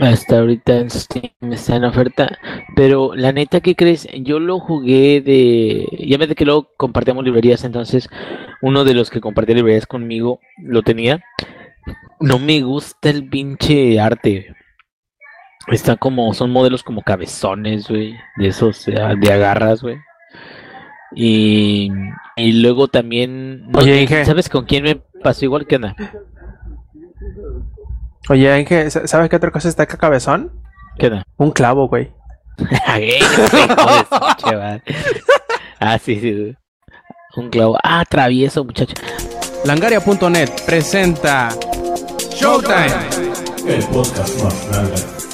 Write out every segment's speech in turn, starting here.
Hasta ahorita en Steam está en oferta. Pero la neta, ¿qué crees? Yo lo jugué de. Ya ves de que luego compartíamos librerías, entonces uno de los que compartía librerías conmigo lo tenía. No me gusta el pinche arte. Está como, son modelos como cabezones, güey. De esos, de agarras, güey. Y, y luego también. Oye, ¿sabes con quién me pasó igual que nada? Oye, Inge, ¿sabes qué otra cosa está acá cabezón? ¿Qué da? Un clavo, güey. ah, sí, sí. Un clavo. Ah, travieso, muchacho. Langaria.net presenta Showtime. El podcast más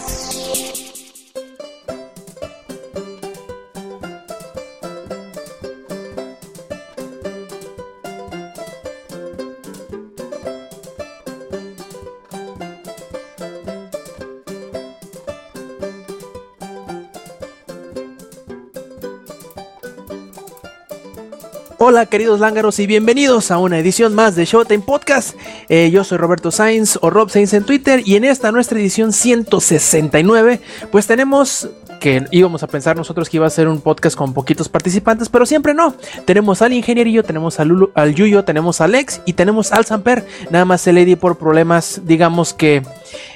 Hola queridos lángaros y bienvenidos a una edición más de Showtime Podcast. Eh, yo soy Roberto Sainz o Rob Sainz en Twitter y en esta nuestra edición 169 pues tenemos que íbamos a pensar nosotros que iba a ser un podcast con poquitos participantes, pero siempre no. Tenemos al ingenierillo, tenemos al, al Yuyo, tenemos al Alex y tenemos al Samper. Nada más el Eddie por problemas, digamos que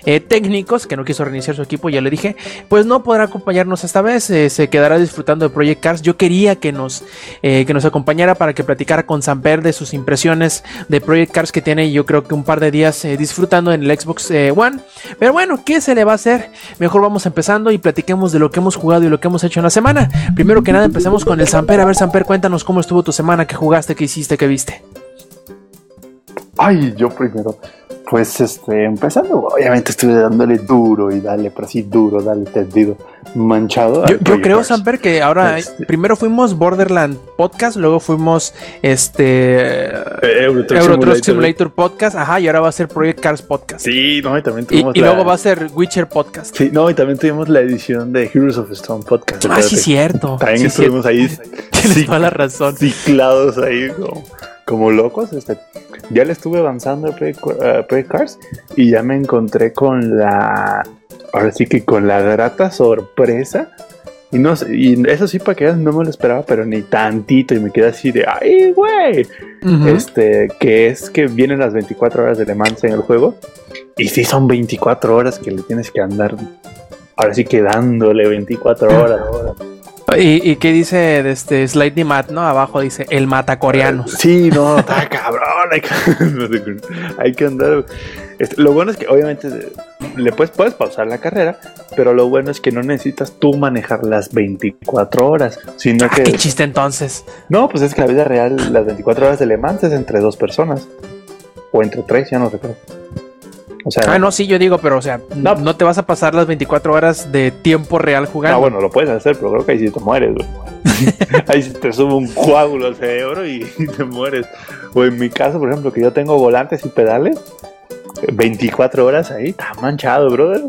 eh, técnicos, que no quiso reiniciar su equipo, ya le dije, pues no podrá acompañarnos esta vez. Eh, se quedará disfrutando de Project Cars. Yo quería que nos, eh, que nos acompañara para que platicara con Samper de sus impresiones de Project Cars que tiene, yo creo que un par de días disfrutando en el Xbox One. Pero bueno, ¿qué se le va a hacer? Mejor vamos empezando y platiquemos de lo que hemos jugado y lo que hemos hecho en la semana. Primero que nada, empecemos con el Samper. A ver, Samper, cuéntanos cómo estuvo tu semana, qué jugaste, qué hiciste, qué viste. Ay, yo primero. Pues este, empezando, obviamente estuve dándole duro y dale, pero así duro, dale tendido, manchado. Yo, creo, Samper, que ahora este. primero fuimos Borderland Podcast, luego fuimos este eh, Euro Simulator, Podcast, ajá, y ahora va a ser Project Cars Podcast. Sí, no, y también tuvimos. Y, luego va a ser Witcher Podcast. Sí, no, y también tuvimos la edición de Heroes of Stone Podcast. Ah, sí, cierto. También estuvimos ahí. Tienes toda la razón. Ciclados ahí como, como locos. Este ya le estuve avanzando a Play, Cars y ya me encontré con la. Ahora sí que con la grata sorpresa. Y, no, y eso sí, para que no me lo esperaba, pero ni tantito. Y me quedé así de, ¡ay, güey! Este, que es que vienen las 24 horas de Le Mans en el juego. Y sí son 24 horas que le tienes que andar. Ahora sí que dándole 24 horas. ¿Y, qué dice de este Slightly Mat, no? Abajo dice el mata coreano. Sí, no, está cabrón. Hay que, andar. Este, lo bueno es que obviamente le puedes, puedes pausar la carrera, pero lo bueno es que no necesitas tú manejar las 24 horas, sino ah, que. ¿Qué chiste entonces? No, pues es que la vida real, las 24 horas de Le Mans es entre dos personas. O entre tres, ya no recuerdo. O sea, ah, no, sí, yo digo, pero o sea, no, te vas a pasar las 24 horas de tiempo real jugando. Ah, bueno, lo puedes hacer, pero creo que ahí sí te mueres, güey. ahí sí te sube un coágulo al cerebro y, te mueres. O en mi caso, por ejemplo, que yo tengo volantes y pedales, 24 horas ahí, está manchado, brother.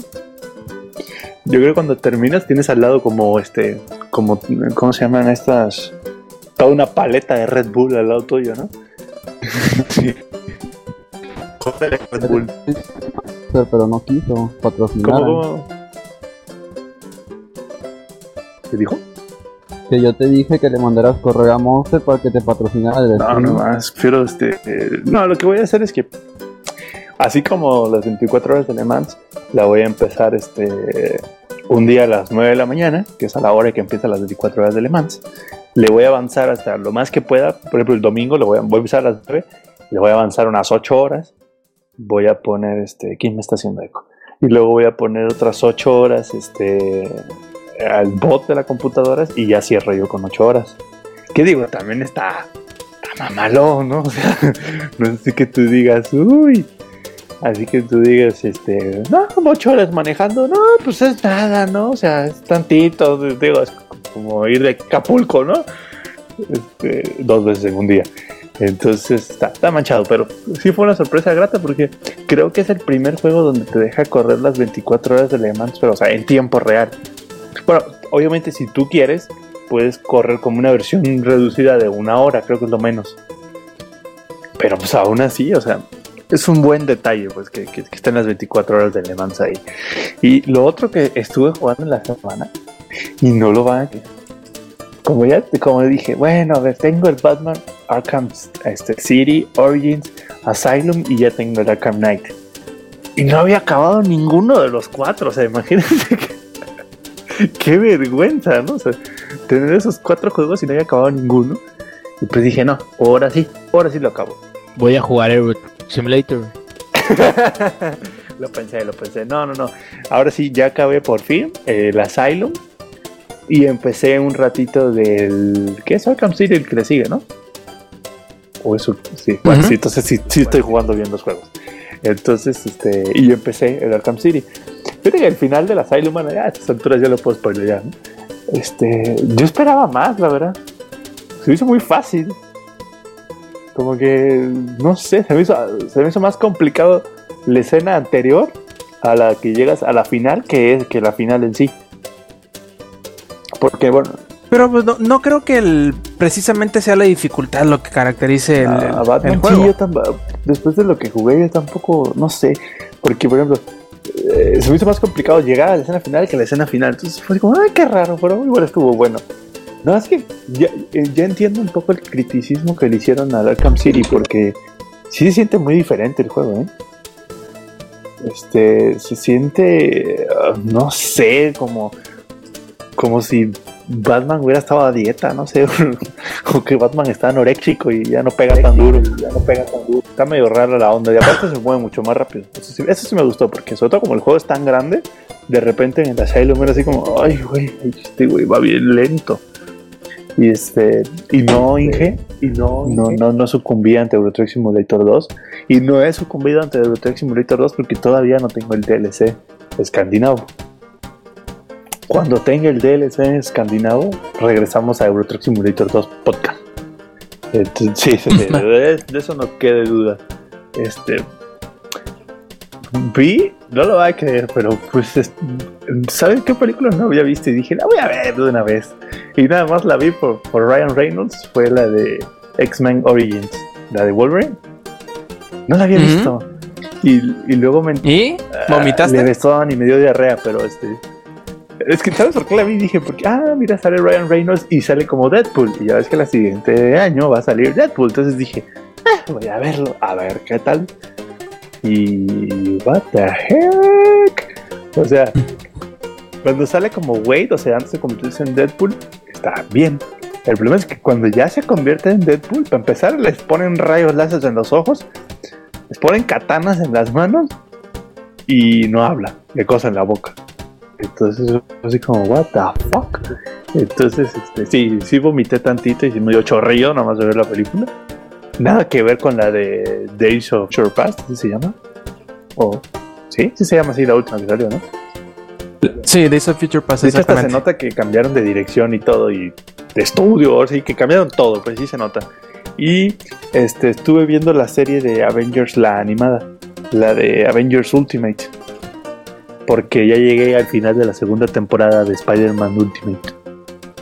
Yo creo que cuando terminas tienes al lado como este, como, ¿cómo se llaman estas? Toda una paleta de Red Bull al lado tuyo, ¿no? sí. Pero no quiso patrocinar. ¿Cómo? ¿Qué dijo? Que yo te dije que le mandaras correo a Monster para que te patrocinara el No, no más. Pero este. no, lo que voy a hacer es que. Así como las 24 horas de Le Mans, la voy a empezar este. Un día a las 9 de la mañana, que es a la hora que empiezan las 24 horas de Le Mans. Le voy a avanzar hasta lo más que pueda. Por ejemplo, el domingo lo voy a, voy a empezar a las 9. Le voy a avanzar unas 8 horas voy a poner este, ¿quién me está haciendo eco? Y luego voy a poner otras 8 horas este, al bot de la computadora y ya cierro yo con 8 horas. ¿Qué digo? También está, está mamalón, ¿no? O sea, no es que tú digas, uy, Así que tú digas, este, no, 8 horas manejando, no, pues es nada, ¿no? O sea, es tantito, digo, es como ir de Acapulco, ¿no? Este, dos veces en un día. Entonces está, manchado, pero sí fue una sorpresa grata porque creo que es el primer juego donde te deja correr las 24 horas de Le Mans, pero o sea, en tiempo real. Bueno, obviamente si tú quieres, puedes correr como una versión reducida de una hora, creo que es lo menos. Pero pues aún así, o sea, es un buen detalle, pues, que, que, estén las 24 horas de Le Mans ahí. Y lo otro que estuve jugando en la semana, y no lo van a como ya como dije, bueno, a tengo el Batman Arkham este, City, Origins, Asylum y ya tengo el Arkham Knight. Y no había acabado ninguno de los cuatro, o sea, imagínense que, qué vergüenza, ¿no? O sea, tener esos cuatro juegos y no había acabado ninguno. Y pues dije, no, ahora sí, ahora sí lo acabo. Voy a jugar Euro Simulator. lo pensé, lo pensé. No, no, no. Ahora sí, ya acabé por fin el Asylum. Y empecé un ratito del. ¿Qué es Arkham City el que le sigue, no? O eso, sí. Bueno, sí, entonces sí, sí estoy jugando bien los juegos. Entonces, este. Y yo empecé el Arkham City. Fíjate que al final del Asylum, bueno, ya a estas alturas ya lo puedo spoiler ¿no? Este. Yo esperaba más, la verdad. Se me hizo muy fácil. Como que. No sé, se me hizo, se me hizo más complicado la escena anterior a la que llegas a la final que es que la final en sí. Porque bueno, Pero pues, no, no creo que el, precisamente sea la dificultad lo que caracterice el, a, el- a Batman el sí, juego. yo tam- después de lo que jugué yo tampoco, no sé, porque por ejemplo, eh, se me hizo más complicado llegar a la escena final que a la escena final. Entonces fue como, ay, qué raro, pero igual estuvo bueno. No, es que ya, eh, ya entiendo un poco el criticismo que le hicieron al Arkham City, porque sí se siente muy diferente el juego, ¿eh? Este, se siente, ah, no sé, como, como si Batman hubiera estado a dieta, no sé, o que Batman está anoréxico y ya no pega tan duro, ya no pega tan duro. Está medio rara la onda y aparte se mueve mucho más rápido. Eso sí, eso sí me gustó, porque sobre todo como el juego es tan grande, de repente en el Asylum era así como, ay, güey, este güey va bien lento. Y este, y no Inge, y no, no, no, no sucumbí ante Euro Truck Simulator 2. Y no he sucumbido ante Euro Truck Simulator 2 porque todavía no tengo el DLC escandinavo. Cuando tenga el DLC escandinavo, regresamos a Euro Truck Simulator 2 podcast. Entonces, sí, sí, sí, de, de eso no quede duda. Este. Vi, no lo va a creer, pero pues, es- ¿saben qué película no había visto? Y dije, la voy a ver de una vez. Y nada más la vi por, por Ryan Reynolds, fue la de X-Men Origins, la de Wolverine. No la había visto. Y, y luego me ¿Y? le ¿Vomitaste? besaban y me dio diarrea, pero este. Es que, ¿sabes por qué la vi? Dije, porque, ah, mira, sale Ryan Reynolds y sale como Deadpool. Y ya ves que el siguiente año va a salir Deadpool. Entonces dije, ah, voy a verlo, a ver qué tal. Y. ¿What the heck? O sea, cuando sale como Wade, o sea, antes de convertirse en Deadpool, está bien. El problema es que cuando ya se convierte en Deadpool, para empezar, les ponen rayos láser en los ojos, les ponen katanas en las manos y no habla, le cosa en la boca. Entonces, así como, what the fuck. Entonces, este, sí, sí vomité tantito y sí me dio chorrillo nada más de ver la película. Nada que ver con la de Days of Shore Past, ¿así se llama? O, sí, sí se llama así la última que salió, ¿no? Sí, Days of Future Past, De hecho, hasta se nota que cambiaron de dirección y todo, y de estudio, sí, que cambiaron todo, pues sí se nota. Y este, estuve viendo la serie de Avengers, la animada, la de Avengers Ultimate, porque ya llegué al final de la segunda temporada de Spider-Man Ultimate.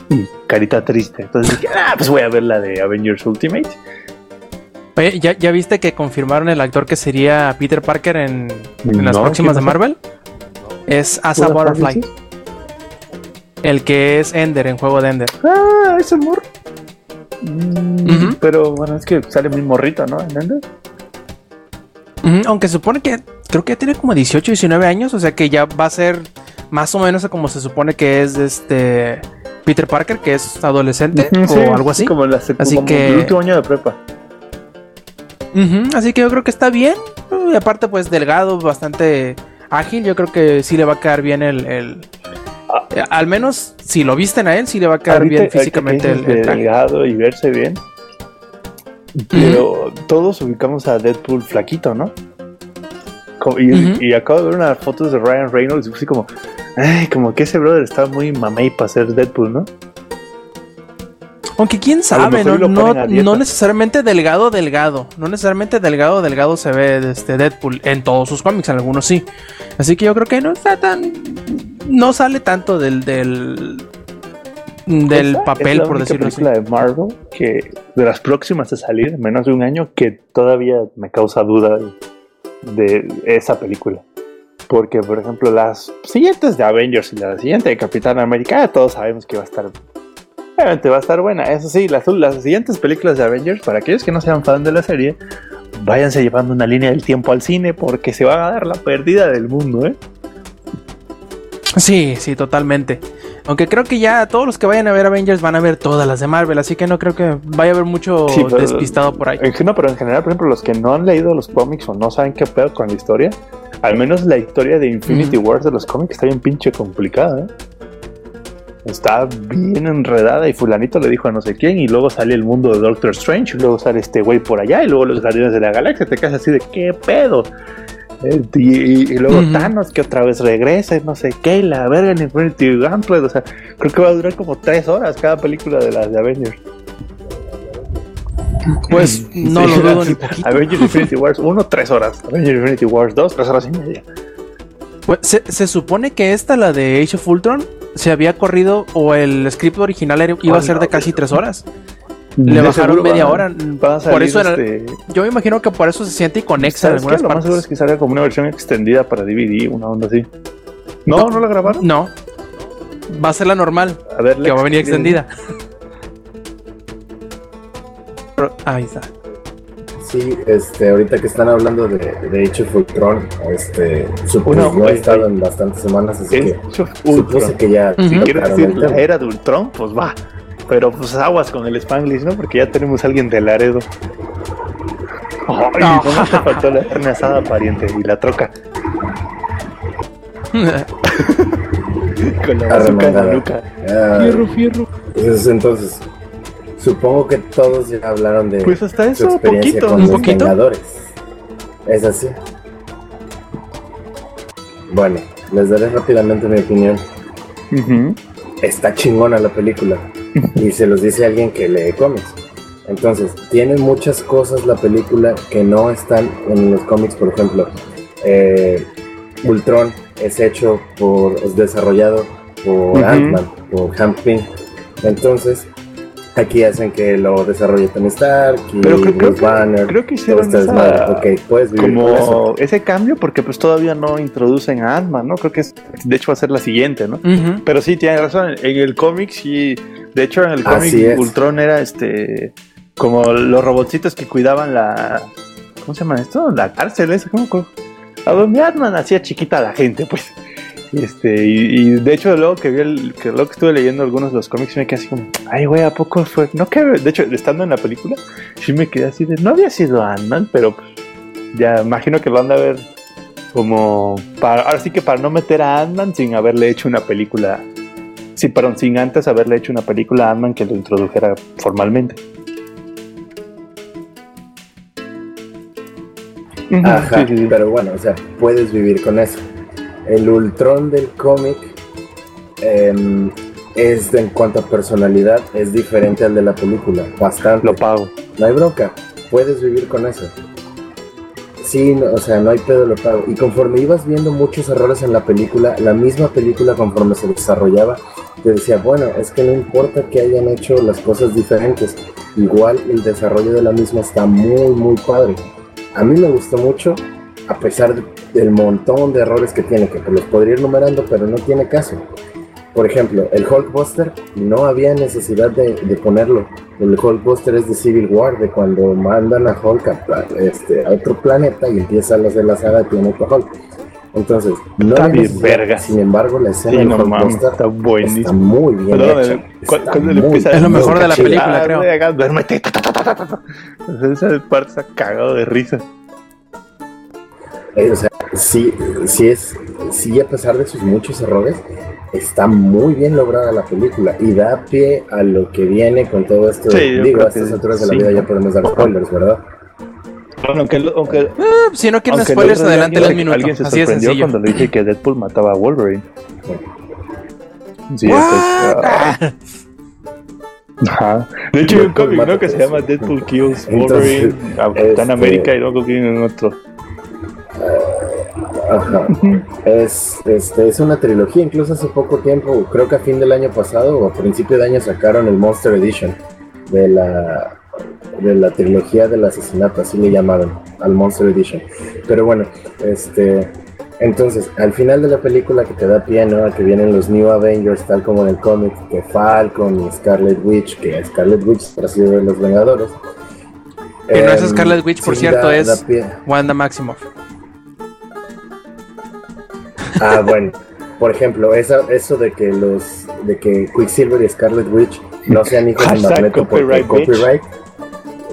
Y carita triste. Entonces dije, ah, pues voy a ver la de Avengers Ultimate. Oye, ¿ya, ¿ya viste que confirmaron el actor que sería Peter Parker en, en las No, próximas de. Marvel? Es Asa ¿Pura Butterfly, el que es Ender en juego de Ender. Ah, es el morro. Mm. Pero bueno, es que sale muy morrito, ¿no? ¿En Ender? Aunque supone que creo que ya tiene como 18, 19 años, o sea que ya va a ser más o menos como se supone que es este Peter Parker, que es adolescente sí, o algo así. Como, la, Así como que- el último año de prepa. Así que yo creo que está bien. Y aparte, pues delgado, bastante ágil. Yo creo que sí le va a quedar bien el. el- Ah. eh, al menos si lo visten a él, sí le va a quedar Ahorita- bien físicamente el, el delgado y verse bien. Pero todos ubicamos a Deadpool flaquito, ¿no? Y, acabo de ver unas fotos de Ryan Reynolds y fue así como, ay, como que ese brother está muy mamey para ser Deadpool, ¿no? Aunque quién sabe, no, no, necesariamente delgado, delgado. No necesariamente delgado, delgado se ve este Deadpool. En todos sus cómics, en algunos sí. Así que yo creo que no está tan. No sale tanto del. del del papel, es la por única decirlo así. película de Marvel que de las próximas a salir, en menos de un año, que todavía me causa duda de esa película. Porque, por ejemplo, las siguientes de Avengers y la siguiente de Capitán América, todos sabemos que va a estar. Obviamente va a estar buena. Eso sí, las, las siguientes películas de Avengers, para aquellos que no sean fan de la serie, váyanse llevando una línea del tiempo al cine porque se va a dar la pérdida del mundo, ¿eh? Sí, sí, totalmente. Aunque creo que ya todos los que vayan a ver Avengers van a ver todas las de Marvel, así que no creo que vaya a haber mucho Sí, pero- despistado por ahí. No, pero en general, por ejemplo, los que no han leído los cómics o no saben qué pedo con la historia, al menos la historia de Infinity. Wars de los cómics está bien pinche complicada, ¿eh? Está bien enredada y fulanito le dijo a no sé quién y luego sale el mundo de Doctor Strange y luego sale este güey por allá y luego los Guardianes de la Galaxia, te quedas así de qué pedo. Y, y- y luego Ujú. Thanos que otra vez regresa y no sé qué, y la verga en Infinity Gauntlet, o sea, creo que va a durar como tres horas cada película de las de Avengers. Pues no Sí, lo dudo ni poquito. Avengers Infinity Wars 1, 3 horas. Avengers Infinity Wars 2, 3 horas y media. Pues, se, se supone que esta, la de Age of Ultron, se había corrido o el script original era- iba a ser no, de casi pues. tres horas. Le bajaron media van- hora. van a salir, Por eso era- este, Yo me imagino que por eso se siente inconexa en ¿sabes qué? algunas Lo más seguro es que salga como una versión extendida para DVD, una onda así. No, no, la grabaron. No. Va a ser la normal, A ver, que va a venir extendida. Ahí está. Sí, este, ahorita que están hablando de, de Age of Ultron, este, supuse no he estado en bastantes semanas, así que supuse que ya. Si quieres decir la era de Ultron, pues va. Pero pues aguas con el Spanglish, ¿no? Porque ya tenemos a alguien de Laredo. Ay, No. te faltó la carne asada, pariente, y la troca. Con la bazooka en la nuca. Ah, Fierro, fierro. pues, entonces, supongo que todos ya hablaron de Pues hasta su eso, experiencia poquito. con ¿Un los poquito? Vengadores. Es así. Bueno, les daré rápidamente mi opinión. Está chingona la película. Y se los dice alguien que lee cómics. Entonces, tiene muchas cosas la película que no están en los cómics, por ejemplo. eh, Ultron es hecho por, es desarrollado por Ujú. Ant-Man, por Hank Pym. Entonces, aquí hacen que lo desarrolle Tony Stark y Pero creo- creo Banner. Creo que todo hicieron este esa- desmadre. Ok, puedes vivir con eso. como ese cambio porque pues todavía no introducen a Ant-Man, ¿no? Creo que es, de hecho va a ser la siguiente, ¿no? Pero sí, tiene razón, en el cómic sí, de hecho en el cómic. Ultron era este, como los robotcitos que cuidaban la, ¿cómo se llama esto? La cárcel, eso, ¿cómo? cómo? A donde Ant-Man hacía chiquita a la gente, pues. Este, y, y de hecho luego que vi el, que luego que estuve leyendo algunos de los cómics me quedé así como, ay güey, ¿a poco fue? No que, de hecho, estando en la película, sí me quedé así de, no había sido Ant-Man, pero pues, ya imagino que lo han de ver como para, ahora sí que para no meter a Ant-Man sin haberle hecho una película. Sí, perdón, sin antes haberle hecho una película a Ant-Man que lo introdujera formalmente. Ajá, sí, sí, sí. pero bueno, o sea, puedes vivir con eso. El Ultron del cómic em, es en cuanto a personalidad es diferente al de la película, bastante. Lo pago. No hay bronca, puedes vivir con eso. Sí, no, o sea, no hay pedo, lo pago. Y conforme ibas viendo muchos errores en la película, la misma película conforme se desarrollaba, te decía, bueno, es que no importa que hayan hecho las cosas diferentes, igual el desarrollo de la misma está muy, muy padre. A mí me gustó mucho, a pesar de- del montón de errores que tiene, que pues los podría ir numerando, pero no tiene caso. Por ejemplo, el Hulkbuster no había necesidad de, de ponerlo. El Hulkbuster es de Civil War, de cuando mandan a Hulk a, este, otro planeta y empieza a hacer la saga de Planeta Hulk. Entonces, no Está bien verga. Sin embargo, la escena Sí, del no mames, Hulkbuster está está buenísimo. muy bien Perdón, hecha. eh, Está muy- empieza Es lo mejor de la película, "Ah, creo". güey, haga- duérmete, ta, ta, ta, ta, ta, ta". O sea, Esa parte está cagado de risa. Eh, o sea, sí, sí es, sí a pesar de sus muchos errores, está muy bien lograda la película y da pie a lo que viene con todo esto. Sí, Digo, a estas alturas de la sí. vida ya podemos dar spoilers, ¿verdad? Bueno, aunque, aunque, Ah, si no quieren spoilers, adelante alguien, minuto. alguien se Así de sorprendió cuando le dije que Deadpool mataba a Wolverine. Sí, What? entonces, ah, ajá. De hecho, hay un cómic, ¿no? Que se llama Deadpool Kills Wolverine, Capitán este- América y luego tienen otro. Ajá. Es, este, es una trilogía, incluso hace poco tiempo, creo que a fin del año pasado o a principio de año sacaron el Monster Edition de la, de la trilogía del asesinato, así le llamaron. al Monster Edition. Pero bueno, este, entonces, al final de la película que te da pie, ¿no? A que vienen los New Avengers, tal como en el cómic, que Falcon y Scarlet Witch, que Scarlet Witch ha sido de los Vengadores. Que no es Em, Scarlet Witch, por sí, cierto, da- es da. Wanda Maximoff. Ah, bueno. Por ejemplo, esa, eso de que los de que Quicksilver y Scarlet Witch no sean hijos de Magneto porque copyright, bitch. copyright,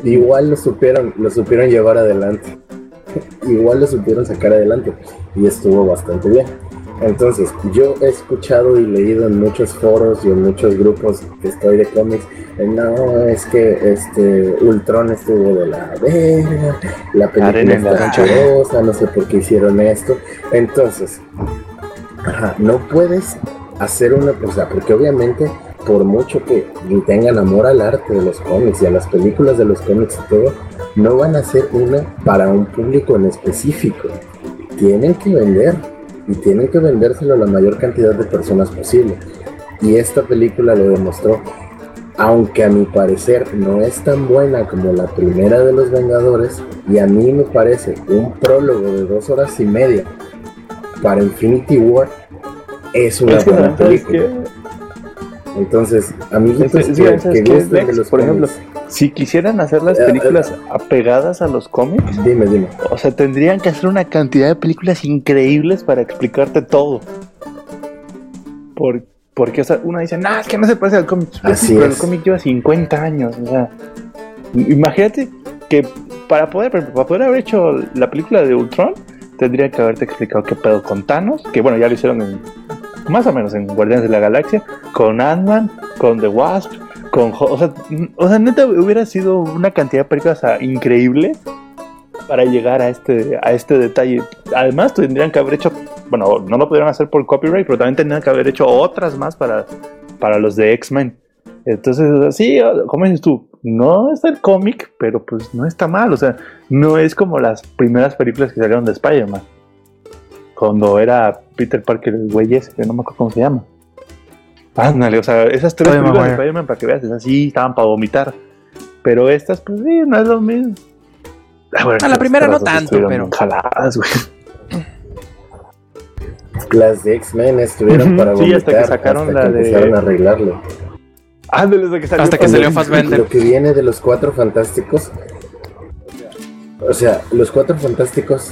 igual lo supieron, lo supieron llevar adelante. igual lo supieron sacar adelante y estuvo bastante bien. Entonces, yo he escuchado y leído en muchos foros y en muchos grupos que estoy de cómics, no, es que este Ultron estuvo de la verga, la película está no sé por qué hicieron esto. Entonces, Ajá, no puedes hacer una cosa, porque obviamente por mucho que tengan amor al arte de los cómics y a las películas de los cómics y todo, no van a hacer una para un público en específico. Tienen que vender y tienen que vendérselo a la mayor cantidad de personas posible. Y esta película lo demostró. Aunque a mi parecer no es tan buena como la primera de los Vengadores, y a mí me parece un prólogo de dos horas y media para Infinity War es una Es buena ¿sabes película. Amiguitos Es- que, es- que, ¿sabes que gusten de los Por ejemplo. Si quisieran hacer las películas apegadas a los cómics, Dime, dime. o sea, tendrían que hacer una cantidad de películas increíbles para explicarte todo. Por- porque, o sea, uno dice, no, es que no se parece al cómic. Pues Así sí, pero es. el cómic lleva 50 años. O sea, imagínate que para poder, para poder haber hecho la película de Ultron, tendría que haberte explicado qué pedo con Thanos, que bueno, ya lo hicieron en, más o menos en Guardianes de la Galaxia, con Ant-Man, con The Wasp, con... O sea, o sea, neta hubiera sido una cantidad de películas increíble para llegar a este, a este detalle. Además, tendrían que haber hecho, bueno, no lo pudieron hacer por copyright, pero también tendrían que haber hecho otras más para, para los de X-Men. Entonces, o sea, sí, como dices tú, no es el cómic, pero pues no está mal. O sea, no es como las primeras películas que salieron de Spider-Man. Cuando era Peter Parker, el güey ese, que no me acuerdo cómo se llama. Ándale, o sea, esas tres películas de. Spider-Man, para que veas, esas sí estaban para vomitar. Pero estas, pues sí, no es lo mismo. Ah, bueno, A la primera no tanto, pero- Jaladas, güey. Las de X-Men estuvieron para sí, hasta que vomitar, sacaron hasta la que de- empezaron a arreglarlo. Ándale, hasta que salió. Hasta que salió Fassbender. Lo que viene de los cuatro fantásticos. O sea, los cuatro fantásticos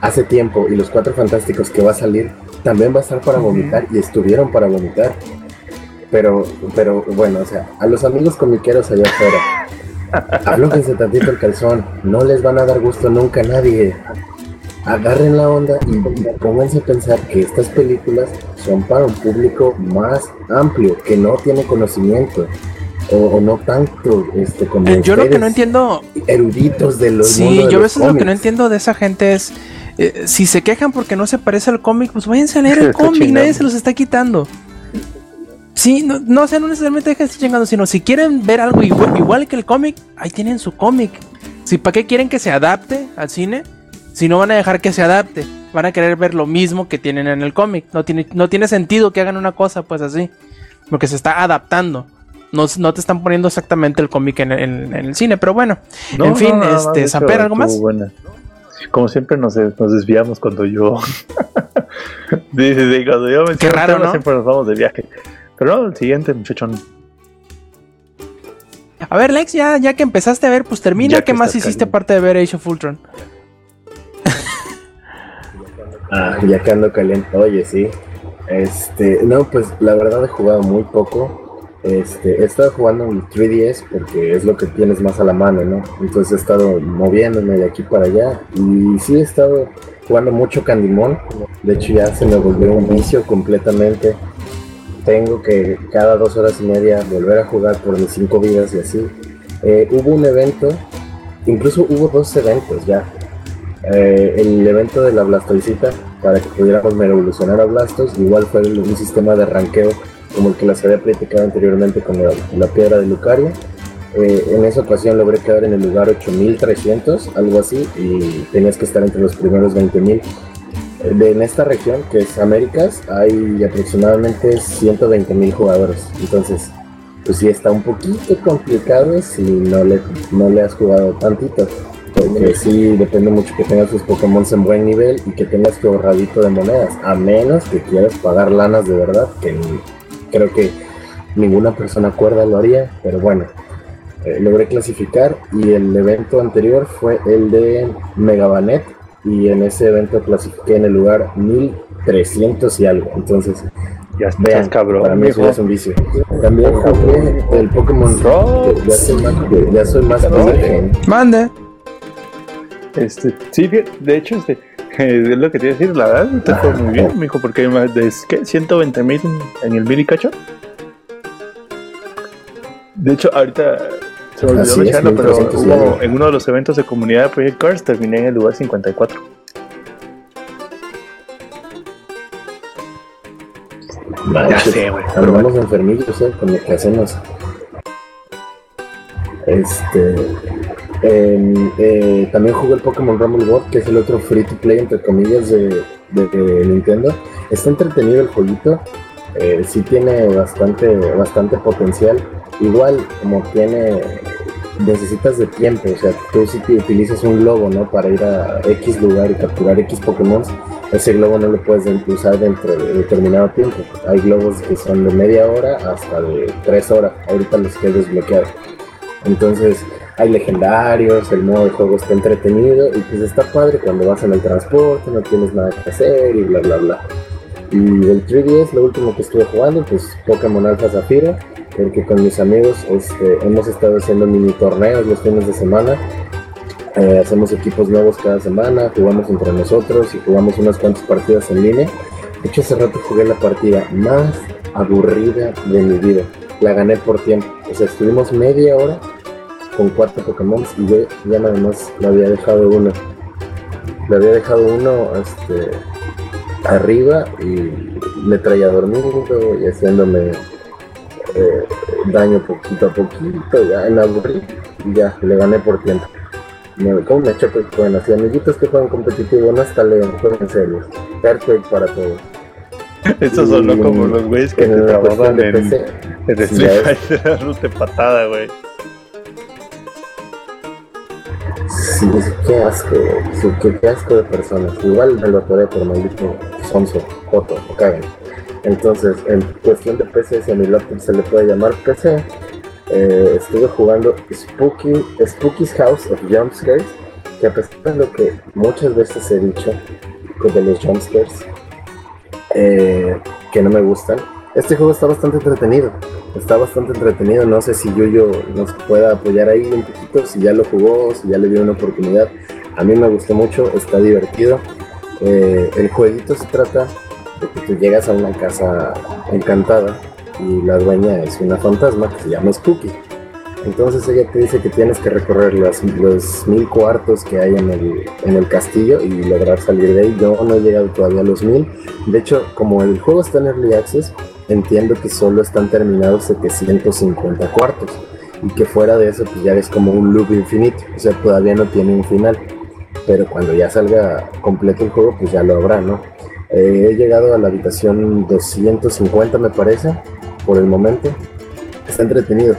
hace tiempo y los cuatro fantásticos que va a salir también va a estar para vomitar y estuvieron para vomitar. Pero, pero bueno, o sea, a los amigos comiqueros allá afuera, aflójense tantito el calzón, no les van a dar gusto nunca a nadie. Agarren la onda y, y pónganse a pensar que estas películas son para un público más amplio, que no tiene conocimiento. O, o no tanto este como Yo lo que no entiendo, eruditos de los sí, yo a veces lo que no entiendo de esa gente es, eh, si se quejan porque no se parece al cómic, pues váyanse a leer el cómic, nadie se los está quitando. Sí, no, no, o sea, no necesariamente dejen de estar chingando, sino si quieren ver algo igual, igual que el cómic, ahí tienen su cómic. Si para qué quieren que se adapte al cine, si no van a dejar que se adapte, van a querer ver lo mismo que tienen en el cómic. No tiene, no tiene sentido que hagan una cosa pues así, porque se está adaptando. No, no te están poniendo exactamente el cómic en, en- en el cine, pero bueno. No, en fin, este, Samper, ¿algo más? buena. Como siempre nos, nos desviamos cuando yo... Sí, cuando yo me Qué raro, ¿no? Siempre nos vamos de viaje. Pero no, el siguiente, muchachón. A ver, Lex, ya, ya que empezaste a ver, pues termina. ¿Qué que más hiciste caliente. aparte de ver Age of Ultron? Ah, ya que ando caliente, oye, sí. Este, no, pues la verdad he jugado muy poco. Este, he estado jugando en el 3DS porque es lo que tienes más a la mano, ¿no? Entonces he estado moviéndome de aquí para allá y sí he estado jugando mucho Candymon. De hecho ya se me volvió un vicio completamente. Tengo que cada dos horas y media volver a jugar por mis cinco vidas y así. Eh, hubo un evento, incluso hubo dos eventos ya. Eh, el evento de la Blastoisita para que pudiéramos evolucionar a Blastos, igual fue un sistema de ranqueo como el que las había platicado anteriormente con la, la piedra de Lucario. Eh, en esa ocasión logré quedar en el lugar 8300, algo así, y tenías que estar entre los primeros 20000. Eh, en esta región, que es Américas, hay aproximadamente 120.000 jugadores. Entonces, pues sí está un poquito complicado si no le, no le has jugado tantito. Porque sí, depende mucho que tengas tus Pokémon en buen nivel y que tengas tu ahorradito de monedas. A menos que quieras pagar lanas de verdad, que creo que ninguna persona cuerda lo haría, pero bueno. eh, logré clasificar y el evento anterior fue el de Megabanet y en ese evento clasifiqué en el lugar 1300 y algo. Entonces, Ya estás vean, cabrón, para mí eso es un vicio. También jugué el Pokémon Rock, ya soy más, ya soy más. Mande. Este, sí, de hecho, este, es lo que te iba a decir, la verdad, te fue muy bien, mijo, porque hay más de, ¿qué? 120 mil en el mini cacho. De hecho, ahorita se me olvidó mencionarlo, pero 1300 y hubo, algo. en uno de los eventos de comunidad de Project Cars terminé en el lugar 54. Manches, sé, güey, Andamos eh, con lo que hacemos. Este. Em, eh, también jugué el Pokémon Rumble Bot, que es el otro free to play, entre comillas, de, Nintendo. Está entretenido el jueguito. eh, sí tiene bastante, bastante potencial. Igual, como tiene. Necesitas de tiempo, o sea, tú si te utilizas un globo, ¿no? Para ir a X lugar y capturar X Pokémon, ese globo no lo puedes usar dentro de determinado tiempo. Hay globos que son de media hora hasta de tres horas. Ahorita los que he desbloqueado. Entonces hay legendarios, el modo de juego está entretenido y pues está padre cuando vas en el transporte, no tienes nada que hacer y bla bla bla. Y del 3DS, lo último que estuve jugando, pues Pokémon Alpha Zafiro, porque con mis amigos este, hemos estado haciendo mini torneos los fines de semana. Eh, hacemos equipos nuevos cada semana, jugamos entre nosotros y jugamos unas cuantas partidas en línea. De hecho, hace rato jugué la partida más aburrida de mi vida. La gané por tiempo. O sea, estuvimos media hora con cuatro Pokémon y yo ya nada más le había dejado uno. Le había dejado uno este, arriba y me traía dormido y haciéndome eh, daño poquito a poquito. Ya me aburrí y ya le gané por tiempo. Me, ¿Cómo me choco con así amiguitos que juegan competitivo? No está león, jueguen en serio. Earthquake para todos. Estos son Y- como los güeyes que te de en, PC, en Street. Fighter, patada, güey. Sí, qué asco, sí, qué, qué asco de personas. Igual me lo atoré por maldito sonso, joto, me cagan. Entonces, en cuestión de PC, si a mi laptop se le puede llamar PC, eh, estuve jugando Spooky, Spooky's House of Jumpscares, que a pesar de lo que muchas veces he dicho de los jumpscares, eh, que no me gustan, este juego está bastante entretenido. Está bastante entretenido. No sé si Yuyo nos pueda apoyar ahí un poquito, si ya lo jugó, si ya le dio una oportunidad. A mí me gustó mucho, está divertido. Eh, el jueguito se trata de que tú llegas a una casa encantada y la dueña es una fantasma que se llama Spooky. Entonces ella te dice que tienes que recorrer las- los mil cuartos que hay en el, en el castillo y lograr salir de ahí. Yo no he llegado todavía a los mil. De hecho, como el juego está en Early Access, entiendo que solo están terminados 750 cuartos. Y que fuera de eso, pues ya es como un loop infinito. O sea, todavía no tiene un final. Pero cuando ya salga completo el juego, pues ya lo habrá, ¿no? Eh, he llegado a la habitación 250, me parece, por el momento. Está entretenido.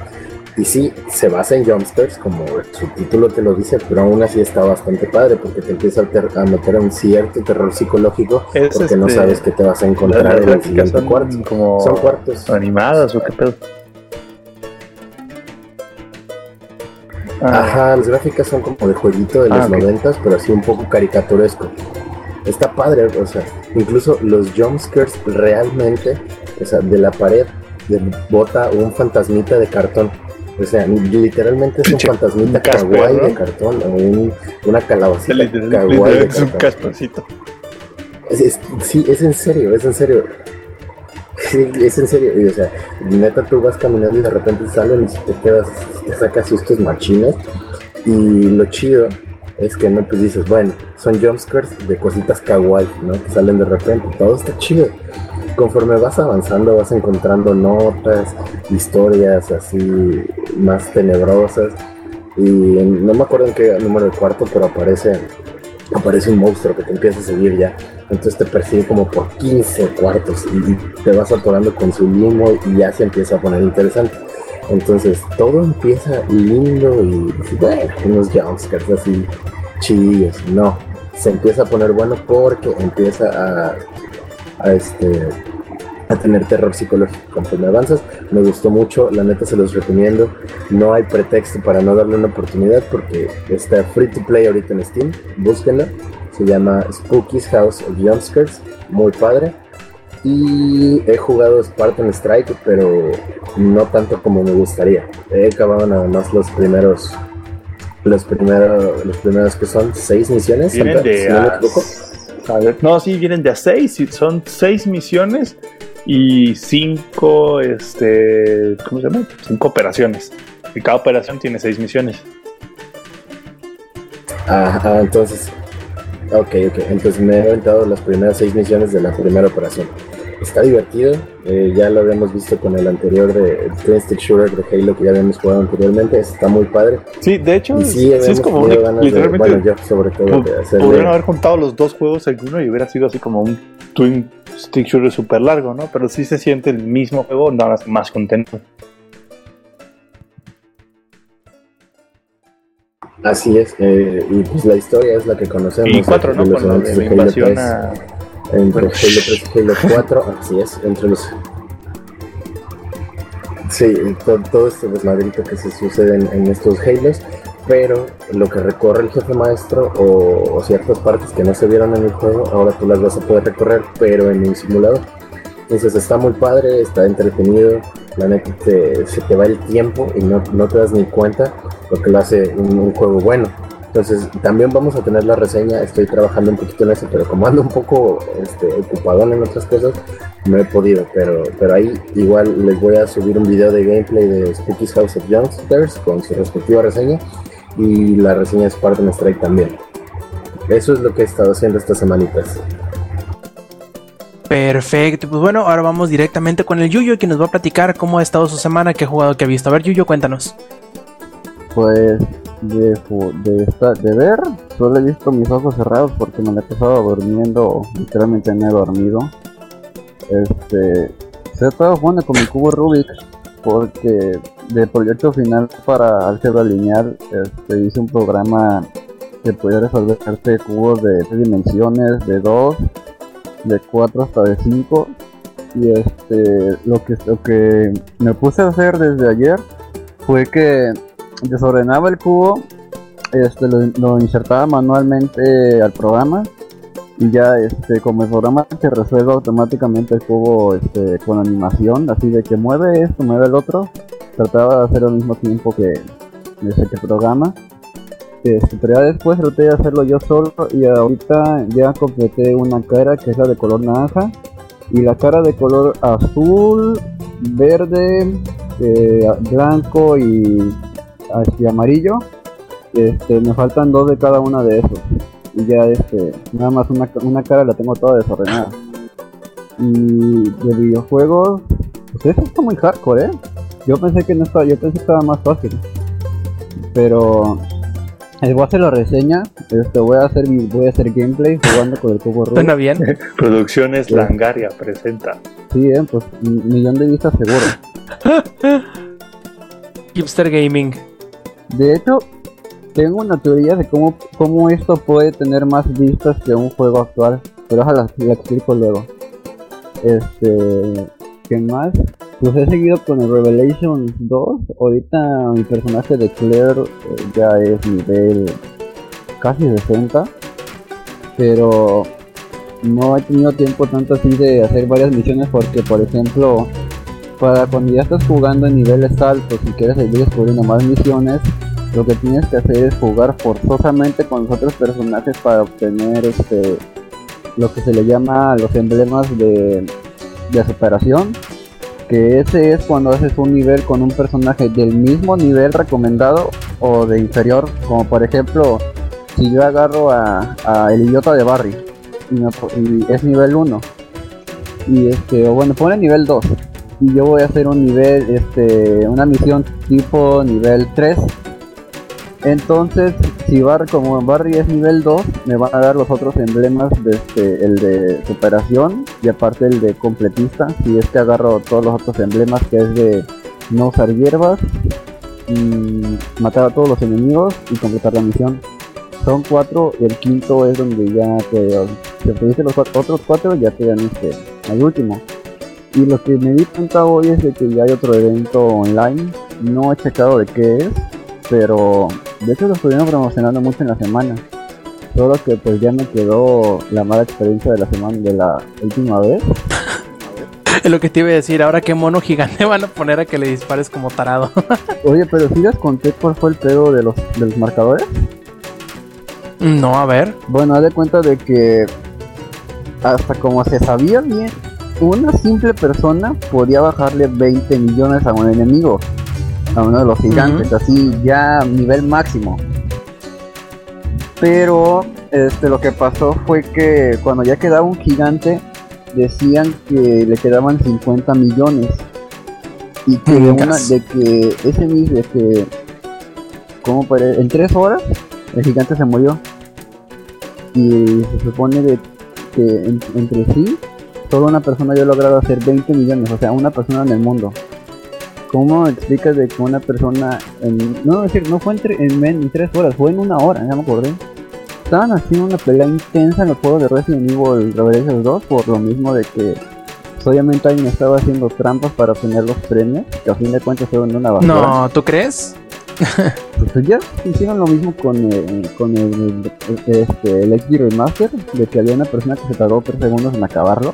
Y sí, se basa en jumpscares, como su título te lo dice, pero aún así está bastante padre porque te empieza a, a meter un cierto terror psicológico Es, porque no este, sabes qué te vas a encontrar en el siguiente son cuarto. como Son cuartos. animadas o qué pedo. Ah, Ajá, las gráficas son como de jueguito de los Ah, ok. noventas, pero así un poco caricaturesco. Está padre, o sea, incluso los jumpscares realmente, o sea, de la pared de- bota un fantasmita de cartón. O sea, literalmente es un fantasmita kawaii ¿no? de cartón, o un- una calabacita literal- kawaii literal de es un castorcito. Es- es- sí, es en serio, es en serio. Sí, es en serio. Y, o sea, neta, tú vas caminando y de repente salen y te quedas, te sacas sustos machines. Y lo chido es que no, pues dices, bueno, son jumpscares de cositas kawaii, ¿no? Que salen de repente. Todo está chido. Conforme vas avanzando, vas encontrando notas, historias así más tenebrosas. Y no me acuerdo en qué número de cuarto, pero aparece, aparece un monstruo que te empieza a seguir ya. Entonces te persigue como por 15 cuartos y te vas atorando con su limo y ya se empieza a poner interesante. Entonces todo empieza lindo y bueno, unos jumpscares así chillos. No, se empieza a poner bueno porque empieza a, a este a tener terror psicológico conforme avanzas. Me gustó mucho, la neta se los recomiendo. No hay pretexto para no darle una oportunidad porque está free to play ahorita en Steam. Búsquenla. Se llama Spooky's House of Jumpscares. Muy padre. Y he jugado Spartan Strike, pero no tanto como me gustaría. He acabado nada más los primeros. Los primeros, los primeros que son seis misiones. Si no me equivoco. No, sí, vienen de a seis. Son seis misiones y cinco, este, ¿cómo se llama? Cinco operaciones. Y cada operación tiene seis misiones. Ah, entonces. Ok, ok. Entonces me he aventado las primeras seis misiones de la primera operación. Está divertido. eh, ya lo habíamos visto con el anterior de Twin Stick Shooter de Halo que ya habíamos jugado anteriormente. Está muy padre. Sí, de hecho, sí, sí, es como un, ganas de- literalmente bueno, yo sobre todo pudieron haber juntado los dos juegos en uno y hubiera sido así como un Twin Stick Shooter super largo, ¿no? Pero sí se siente el mismo juego, nada más, más contento. Así es. eh, y pues la historia es la que conocemos. Y cuatro, ¿no? Con la invasión 3. a... Entre Halo 3 y Halo 4, así es, entre los... Sí, to- todo este desmadrito que se sucede en, en estos Halos, pero lo que recorre el jefe maestro o, o ciertas partes que no se vieron en el juego, ahora tú las vas a poder recorrer, pero en un simulador. Entonces está muy padre, está entretenido, la neta te- se te va el tiempo y no, no te das ni cuenta lo que lo hace un, un juego bueno. Entonces también vamos a tener la reseña, estoy trabajando un poquito en eso, pero como ando un poco este, ocupadón en otras cosas, no he podido, pero, pero ahí igual les voy a subir un video de gameplay de Spooky's House of Youngsters con su respectiva reseña y la reseña de Spartan Strike también. Eso es lo que he estado haciendo estas semanitas. Perfecto, pues bueno, ahora vamos directamente con el Yuyo que nos va a platicar cómo ha estado su semana, qué ha jugado, qué ha visto. A ver, Yuyo, cuéntanos. Pues de, de, esta- de ver, solo he visto mis ojos cerrados porque me la he pasado durmiendo, literalmente me he dormido. Este, se ha estado jugando con mi cubo Rubik porque de proyecto final para álgebra lineal este, hice un programa que podía resolverte cubos de tres dimensiones, de 2, de 4 hasta de 5. Y este, lo que, lo que me puse a hacer desde ayer fue que desordenaba el cubo, este, lo, insertaba manualmente al programa y ya este, como el programa te resuelve automáticamente el cubo este, con animación, así de que mueve esto, mueve el otro, trataba de hacer al mismo tiempo que ese que programa. Este, pero ya después traté de hacerlo yo solo y ahorita ya completé una cara que es la de color naranja y la cara de color azul, verde, eh, blanco y así amarillo. Este, me faltan dos de cada una de esos. Y ya este, nada más una, una cara la tengo toda desordenada. Y de videojuegos, pues eso está muy hardcore, ¿eh? Yo pensé que no estaba, yo pensé que estaba más fácil. Pero les voy a hacer la reseña, este, voy a hacer mi- voy a hacer gameplay jugando con el cubo Rubik. Suena bien. Producciones. Langaria presenta. Sí, eh, pues un millón de vistas seguro. Hipster Gaming. De hecho, tengo una teoría de cómo, cómo esto puede tener más vistas que un juego actual, pero ojalá la explico luego. Este, ¿qué más? Pues he seguido con el Revelation 2. Ahorita mi personaje de Claire eh, ya es nivel casi 60, pero no he tenido tiempo tanto así de hacer varias misiones porque, por ejemplo, para cuando ya estás jugando en niveles altos y quieres seguir descubriendo más misiones, lo que tienes que hacer es jugar forzosamente con los otros personajes para obtener este lo que se le llama los emblemas de, de superación. Que ese es cuando haces un nivel con un personaje del mismo nivel recomendado o de inferior. Como por ejemplo, si yo agarro a, el idiota de Barry y, me es nivel 1. Y este, o bueno, pone nivel 2 y yo voy a hacer un nivel, este, una misión tipo nivel 3. Entonces, si Bar, como Barry es nivel 2, me van a dar los otros emblemas de este, el de superación y aparte el de completista. Si es que agarro todos los otros emblemas que es de no usar hierbas y matar a todos los enemigos y completar la misión. Son cuatro y el quinto es donde ya te, si los otros cuatro ya te dan este, último. Y lo que me di cuenta hoy es de que ya hay otro evento online. No he checado de qué es, pero de hecho lo estuvieron promocionando mucho en la semana. Solo que pues ya me quedó la mala experiencia de la semana de la última vez. Es lo que te iba a decir, ahora qué mono gigante van a poner a que le dispares como tarado. Oye, pero si les conté cuál fue el pedo de los, de los marcadores. no, a ver. Bueno, haz de cuenta de que hasta como se sabía bien, una simple persona podía bajarle 20 millones a un enemigo, a uno de los gigantes, así ya nivel máximo. Pero este lo que pasó fue que cuando ya quedaba un gigante decían que le quedaban 50 millones. Y que de, una, de que ese mismo de que como en tres horas el gigante se murió. Y se supone de que en- entre sí solo una persona había logrado hacer 20 millones, o sea, una persona en el mundo. ¿Cómo explicas de que una persona, en, no decir, no fue en, tre- en, en tres horas, fue en una hora, ya me acordé? Estaban haciendo una pelea intensa en los juegos de Resident Evil Revelations 2 por lo mismo de que pues, obviamente alguien estaba haciendo trampas para obtener los premios, que a fin de cuentas fueron una basura. No, ¿tú crees? Pues ya hicieron lo mismo con, el- con el, el- este, el XG Remaster, de que había una persona que se tardó 3 segundos en acabarlo.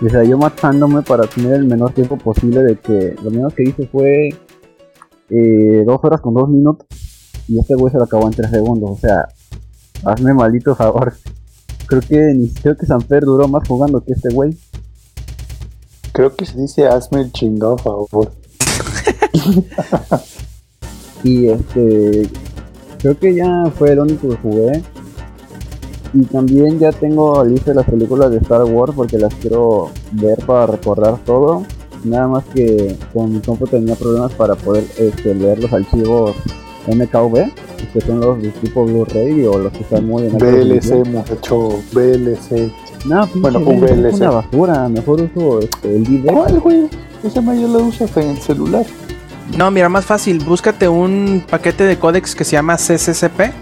Y o sea, yo matándome para tener el menor tiempo posible de que lo menos que hice fue 2 horas con 2 minutos y este güey se lo acabó en 3 segundos. O sea, hazme maldito favor. Creo que ni creo que Sanfer duró más jugando que este güey. Creo que se dice hazme el chingado favor. Y este creo que ya fue el único que jugué. Y también ya tengo listas las películas de Star Wars porque las quiero ver para recordar todo. Nada más que con mi compu tenía problemas para poder este, leer los archivos MKV, que son los de tipo Blu-ray o los que están muy en. VLC, muchacho, VLC. No, Bueno, VLC es una basura. Mejor uso este, el DVD. ¿Cuál, güey? Esa mayor la uso hasta en el celular. No, mira, más fácil, búscate un paquete de códex que se llama CCCP.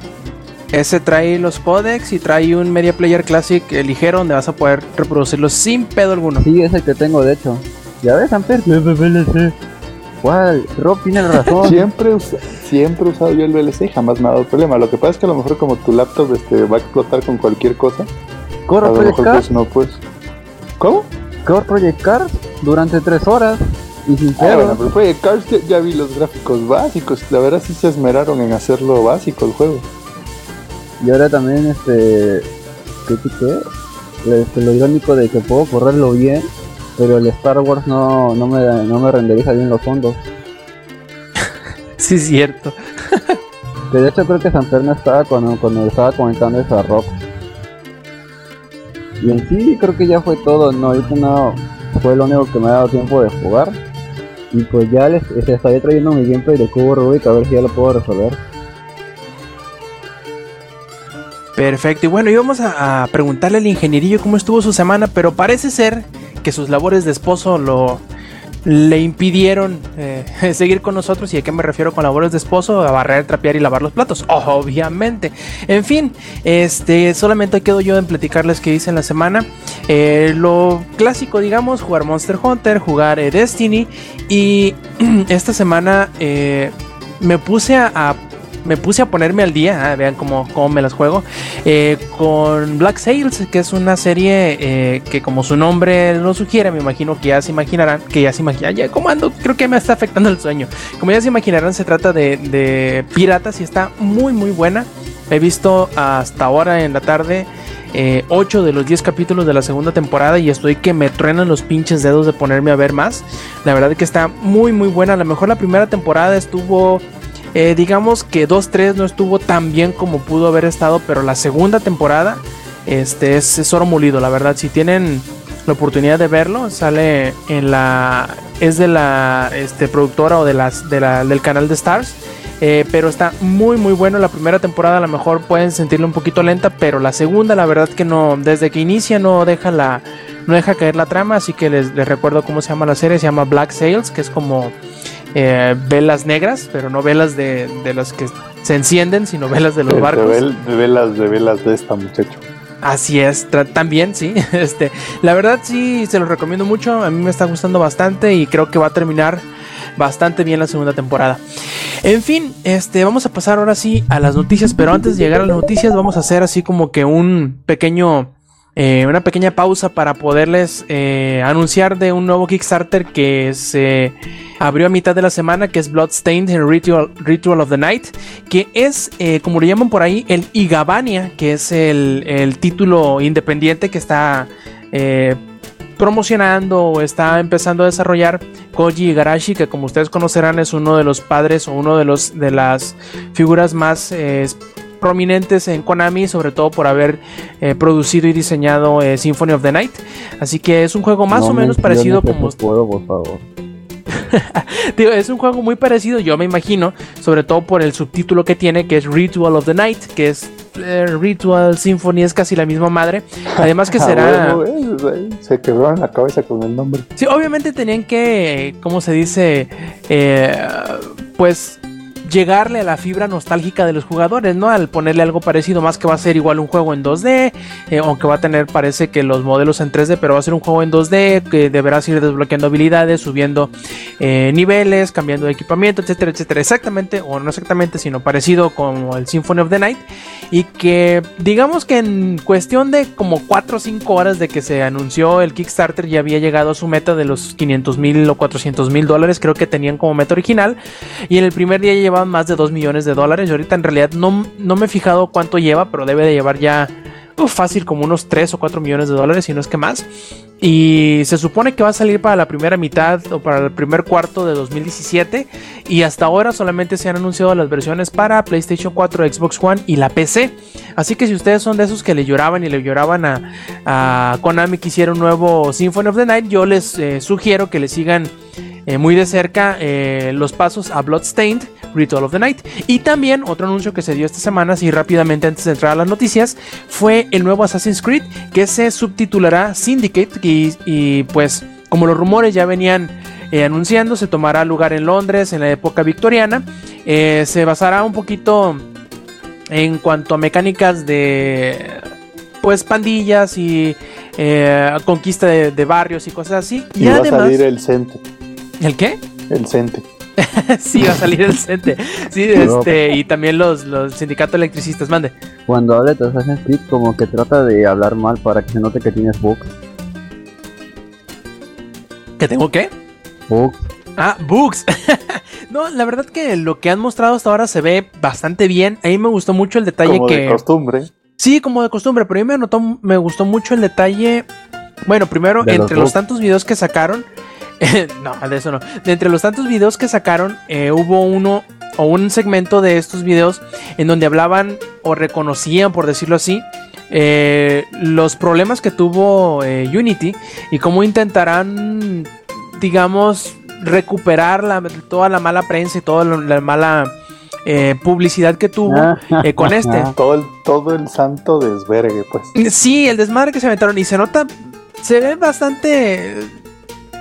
Ese trae los códex y trae un Media Player Classic ligero donde vas a poder reproducirlos sin pedo alguno. Sí, es el que tengo, de hecho. Ya ves, Amper. VLC. ¿Cuál? Rob tiene razón. Siempre, usa- siempre he usado yo el VLC y jamás me ha dado problema. Lo que pasa es que a lo mejor como tu laptop este, va a explotar con cualquier cosa, a Corre lo Project mejor pues no puedes. ¿Cómo? Corre Project Cars durante 3 horas. Y sin Ah, bueno, pero fue Cars ya, ya vi los gráficos básicos. La verdad sí se esmeraron en hacerlo básico el juego. Y ahora también, este. ¿Qué qué? Este, lo irónico de que puedo correrlo bien. Pero el Star Wars no, no, me, no me renderiza bien los fondos. Sí, es cierto. Que de hecho creo que Santerna estaba cuando, cuando estaba comentando eso a Rob. Y en sí creo que ya fue todo, no, ahorita no fue lo único que me ha dado tiempo de jugar. Y pues ya les, les estaría trayendo mi gameplay de Cubo Rubik a ver si ya lo puedo resolver. Perfecto. Y bueno, íbamos a, a preguntarle al ingenierillo cómo estuvo su semana, pero parece ser que sus labores de esposo lo le impidieron eh, seguir con nosotros. ¿Y a qué me refiero con labores de esposo? A barrer, trapear y lavar los platos. Obviamente. En fin, este solamente quedo yo en platicarles qué hice en la semana. Eh, lo clásico, digamos, jugar Monster Hunter, jugar eh, Destiny. Y esta semana me puse a- me puse a ponerme al día, ah, vean cómo, cómo me las juego, eh, con Black Sails, que es una serie eh, que como su nombre lo sugiere, me imagino que ya se imaginarán, que ya se imaginan, ya ando, creo que me está afectando el sueño. Como ya se imaginarán, se trata de, de piratas y está muy muy buena. He visto hasta ahora en la tarde 8 de los 10 capítulos de la segunda temporada y estoy que me truenan los pinches dedos de ponerme a ver más. La verdad es que está muy muy buena. A lo mejor la primera temporada estuvo eh, digamos que 2-3 no estuvo tan bien como pudo haber estado, pero la segunda temporada este, es, es oro molido, la verdad. Si tienen la oportunidad de verlo, sale en la. Es de la este, productora o de las, de la, del canal de Stars. eh, pero está muy muy bueno la primera temporada a lo mejor pueden sentirla un poquito lenta pero la segunda la verdad que no desde que inicia no deja la no deja caer la trama así que les, les recuerdo cómo se llama la serie se llama Black Sails que es como eh, velas negras, pero no velas de, de las que se encienden, sino velas de los De, de barcos. vel- de velas, de velas de esta muchacho. Así es, también, sí. Este, la verdad sí, se los recomiendo mucho. A mí me está gustando bastante y creo que va a terminar bastante bien la segunda temporada. En fin, este, vamos a pasar ahora sí a las noticias, pero antes de llegar a las noticias vamos a hacer así como que un pequeño, eh, una pequeña pausa para poderles eh, anunciar de un nuevo Kickstarter que se abrió a mitad de la semana, que es Bloodstained Ritual, Ritual of the Night, que es, eh, como le llaman por ahí, el Igabania, que es el, el título independiente que está promocionando o está empezando a desarrollar Koji Igarashi, que como ustedes conocerán es uno de los padres o uno de los de las figuras más prominentes en Konami, sobre todo por haber eh, producido y diseñado eh, Symphony of the Night. Así que es un juego más No o menos parecido como juego, por favor. Digo, es un juego muy parecido, yo me imagino, sobre todo por el subtítulo que tiene, que es Ritual of the Night, que es eh, Ritual Symphony, es casi la misma madre. Además que Ah, será... bueno, se quebraron la cabeza con el nombre. Sí, obviamente tenían que, ¿cómo se dice? Eh, pues llegarle a la fibra nostálgica de los jugadores, ¿no? Al ponerle algo parecido, más que va a ser igual un juego en 2D, eh, aunque va a tener, parece que los modelos en 3D, pero va a ser un juego en 2D, que deberás ir desbloqueando habilidades, subiendo eh, niveles, cambiando de equipamiento, etcétera, etcétera. Exactamente, o no exactamente, sino parecido como el Symphony of the Night. Y que digamos que en cuestión de como 4 o 5 horas de que se anunció el Kickstarter ya había llegado a su meta de los 500 mil o 400 mil dólares, creo que tenían como meta original. Y en el primer día ya más de 2 millones de dólares. Y ahorita en realidad no, no me he fijado cuánto lleva, pero debe de llevar ya fácil como unos 3 o 4 millones de dólares, si no es que más. Y se supone que va a salir para la primera mitad o para el primer cuarto de 2017. Y hasta ahora solamente se han anunciado las versiones para PlayStation 4, Xbox One y la PC. Así que si ustedes son de esos que le lloraban y le lloraban a, a Konami que hiciera un nuevo Symphony of the Night, yo les eh, sugiero que le sigan eh, muy de cerca eh, los pasos a Bloodstained, Ritual of the Night. Y también otro anuncio que se dio esta semana, así rápidamente antes de entrar a las noticias, fue el nuevo Assassin's Creed que se subtitulará Syndicate y, y, pues como los rumores ya venían eh, anunciando, se tomará lugar en Londres en la época victoriana. Eh, se basará un poquito en cuanto a mecánicas de pues pandillas y eh, conquista de, de, barrios y cosas así. Y, y va además, a salir el Cente. ¿El qué? El Cente. sí, va a salir el CENTE. Sí, este, y también los, los sindicatos electricistas, mande. Cuando hable de Assassin's Creed, como que trata de hablar mal para que se note que tienes bugs. ¿Que tengo qué? Bugs. Ah, bugs. no, la verdad que lo que han mostrado hasta ahora se ve bastante bien. A mí me gustó mucho el detalle Como que. de costumbre. Sí, como de costumbre, pero a mí me, notó, me gustó mucho el detalle. Bueno, primero, De los entre los bugs. tantos videos que sacaron. no, de eso no. De entre los tantos videos que sacaron, eh, hubo uno o un segmento de estos videos en donde hablaban o reconocían, por decirlo así, eh, los problemas que tuvo eh, Unity y cómo intentarán, digamos, recuperar la- toda la mala prensa y toda la, la mala eh, publicidad que tuvo con este. Todo el, todo el santo desvergue, pues. Sí, el desmadre que se aventaron y se nota, se ve bastante,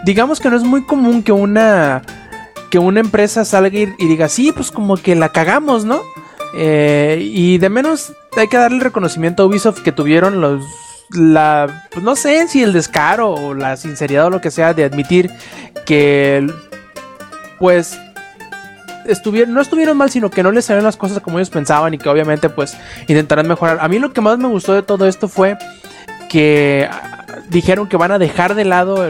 digamos que no es muy común que una que una empresa salga y, diga, sí, pues como que la cagamos, ¿no? Eh, y de menos hay que darle el reconocimiento a Ubisoft que tuvieron los la pues no sé si el descaro o la sinceridad o lo que sea de admitir que pues estuvieron, no estuvieron mal, sino que no les salieron las cosas como ellos pensaban y que obviamente pues intentarán mejorar. A mí lo que más me gustó de todo esto fue que dijeron que van a dejar de lado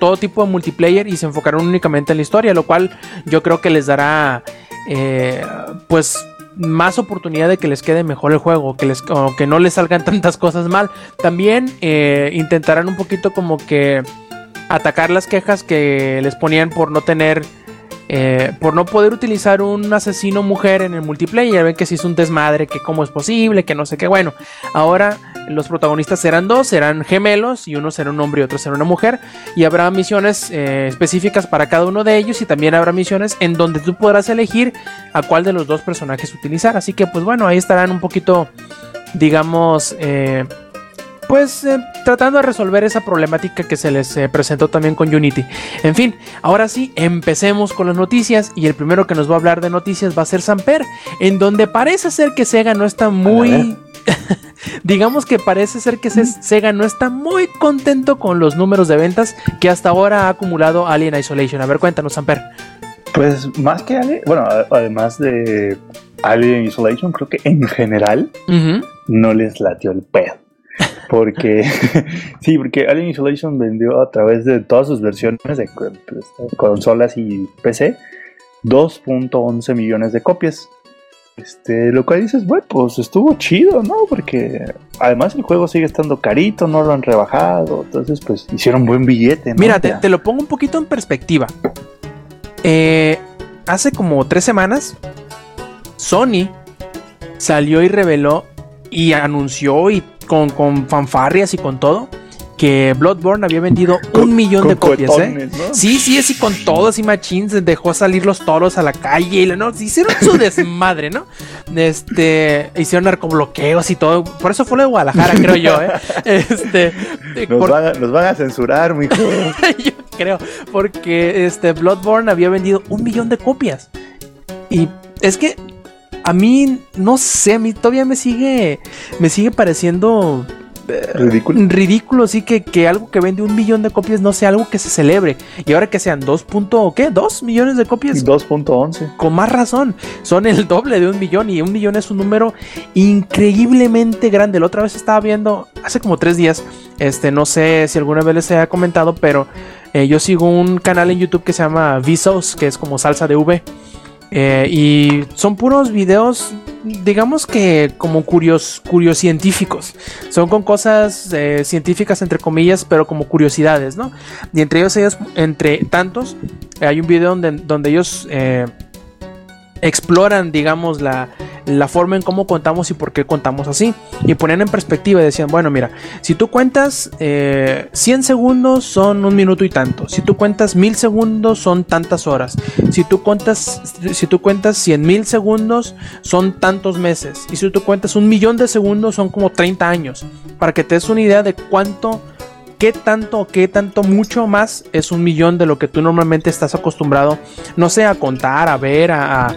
todo tipo de multiplayer y se enfocaron únicamente en la historia, lo cual yo creo que les dará eh, pues más oportunidad de que les quede mejor el juego, que les, o que no les salgan tantas cosas mal. También eh, intentarán un poquito como que atacar las quejas que les ponían por no tener eh, por no poder utilizar un asesino mujer en el multiplayer. Ven que si es un desmadre, que cómo es posible, que no sé qué. Bueno, ahora los protagonistas serán dos, serán gemelos y uno será un hombre y otro será una mujer. Y habrá misiones eh, específicas para cada uno de ellos y también habrá misiones en donde tú podrás elegir a cuál de los dos personajes utilizar. Así que pues bueno, ahí estarán un poquito, digamos, eh, pues eh, tratando de resolver esa problemática que se les eh, presentó también con Unity. En fin, ahora sí, empecemos con las noticias y el primero que nos va a hablar de noticias va a ser Samper, en donde parece ser que Sega no está muy... digamos que parece ser que Sega no está muy contento con los números de ventas que hasta ahora ha acumulado Alien Isolation. A ver, cuéntanos, Samper. Pues más que Alien, bueno, además de Alien Isolation, creo que en general no les latió el pedo. Porque, sí, porque Alien Isolation vendió a través de todas sus versiones de consolas y PC 2.11 millones de copias. Este, lo cual dices, bueno, pues estuvo chido, ¿no? Porque además el juego sigue estando carito, no lo han rebajado, entonces pues hicieron buen billete. ¿no? Mira, te, lo pongo un poquito en perspectiva. Eh, hace como tres semanas, Sony salió y reveló y anunció y con, con fanfarrias y con todo que Bloodborne había vendido un millón de copias, ¿eh? Sí, sí, así con todo, así machines, dejó salir los toros a la calle y no, hicieron su desmadre, ¿no? Este, hicieron narcobloqueos y todo, por eso fue lo de Guadalajara, creo yo, ¿eh? Este, nos, van, a, censurar, mi Yo creo, porque este Bloodborne había vendido un millón de copias. Y es que a mí, no sé, a mí todavía me sigue, me sigue pareciendo eh, ridículo. Ridículo, sí, que, que, algo que vende un millón de copias no sea algo que se celebre. Y ahora que sean 2. ¿qué? ¿2 millones de copias? 2.11. Con más razón. Son el doble de un millón y un millón es un número increíblemente grande. La otra vez estaba viendo, hace como tres días, este, no sé si alguna vez les haya comentado, pero eh, yo sigo un canal en YouTube que se llama Visos, que es como salsa de V. Eh, y son puros videos, digamos que como curios, científicos. Son con cosas eh, científicas entre comillas, pero como curiosidades, ¿no? Y entre ellos, ellos entre tantos, hay un video donde, donde ellos eh, exploran, digamos, la, la forma en cómo contamos y por qué contamos así. Y ponían en perspectiva y decían, bueno, mira, si tú cuentas 100 eh, segundos son un minuto y tanto. Si tú cuentas 1000 segundos son tantas horas. Si tú cuentas, si tú cuentas 100 mil segundos son tantos meses. Y si tú cuentas un millón de segundos son como 30 años. Para que te des una idea de cuánto qué tanto, qué tanto, mucho más es un millón de lo que tú normalmente estás acostumbrado, no sé, a contar, a ver, a,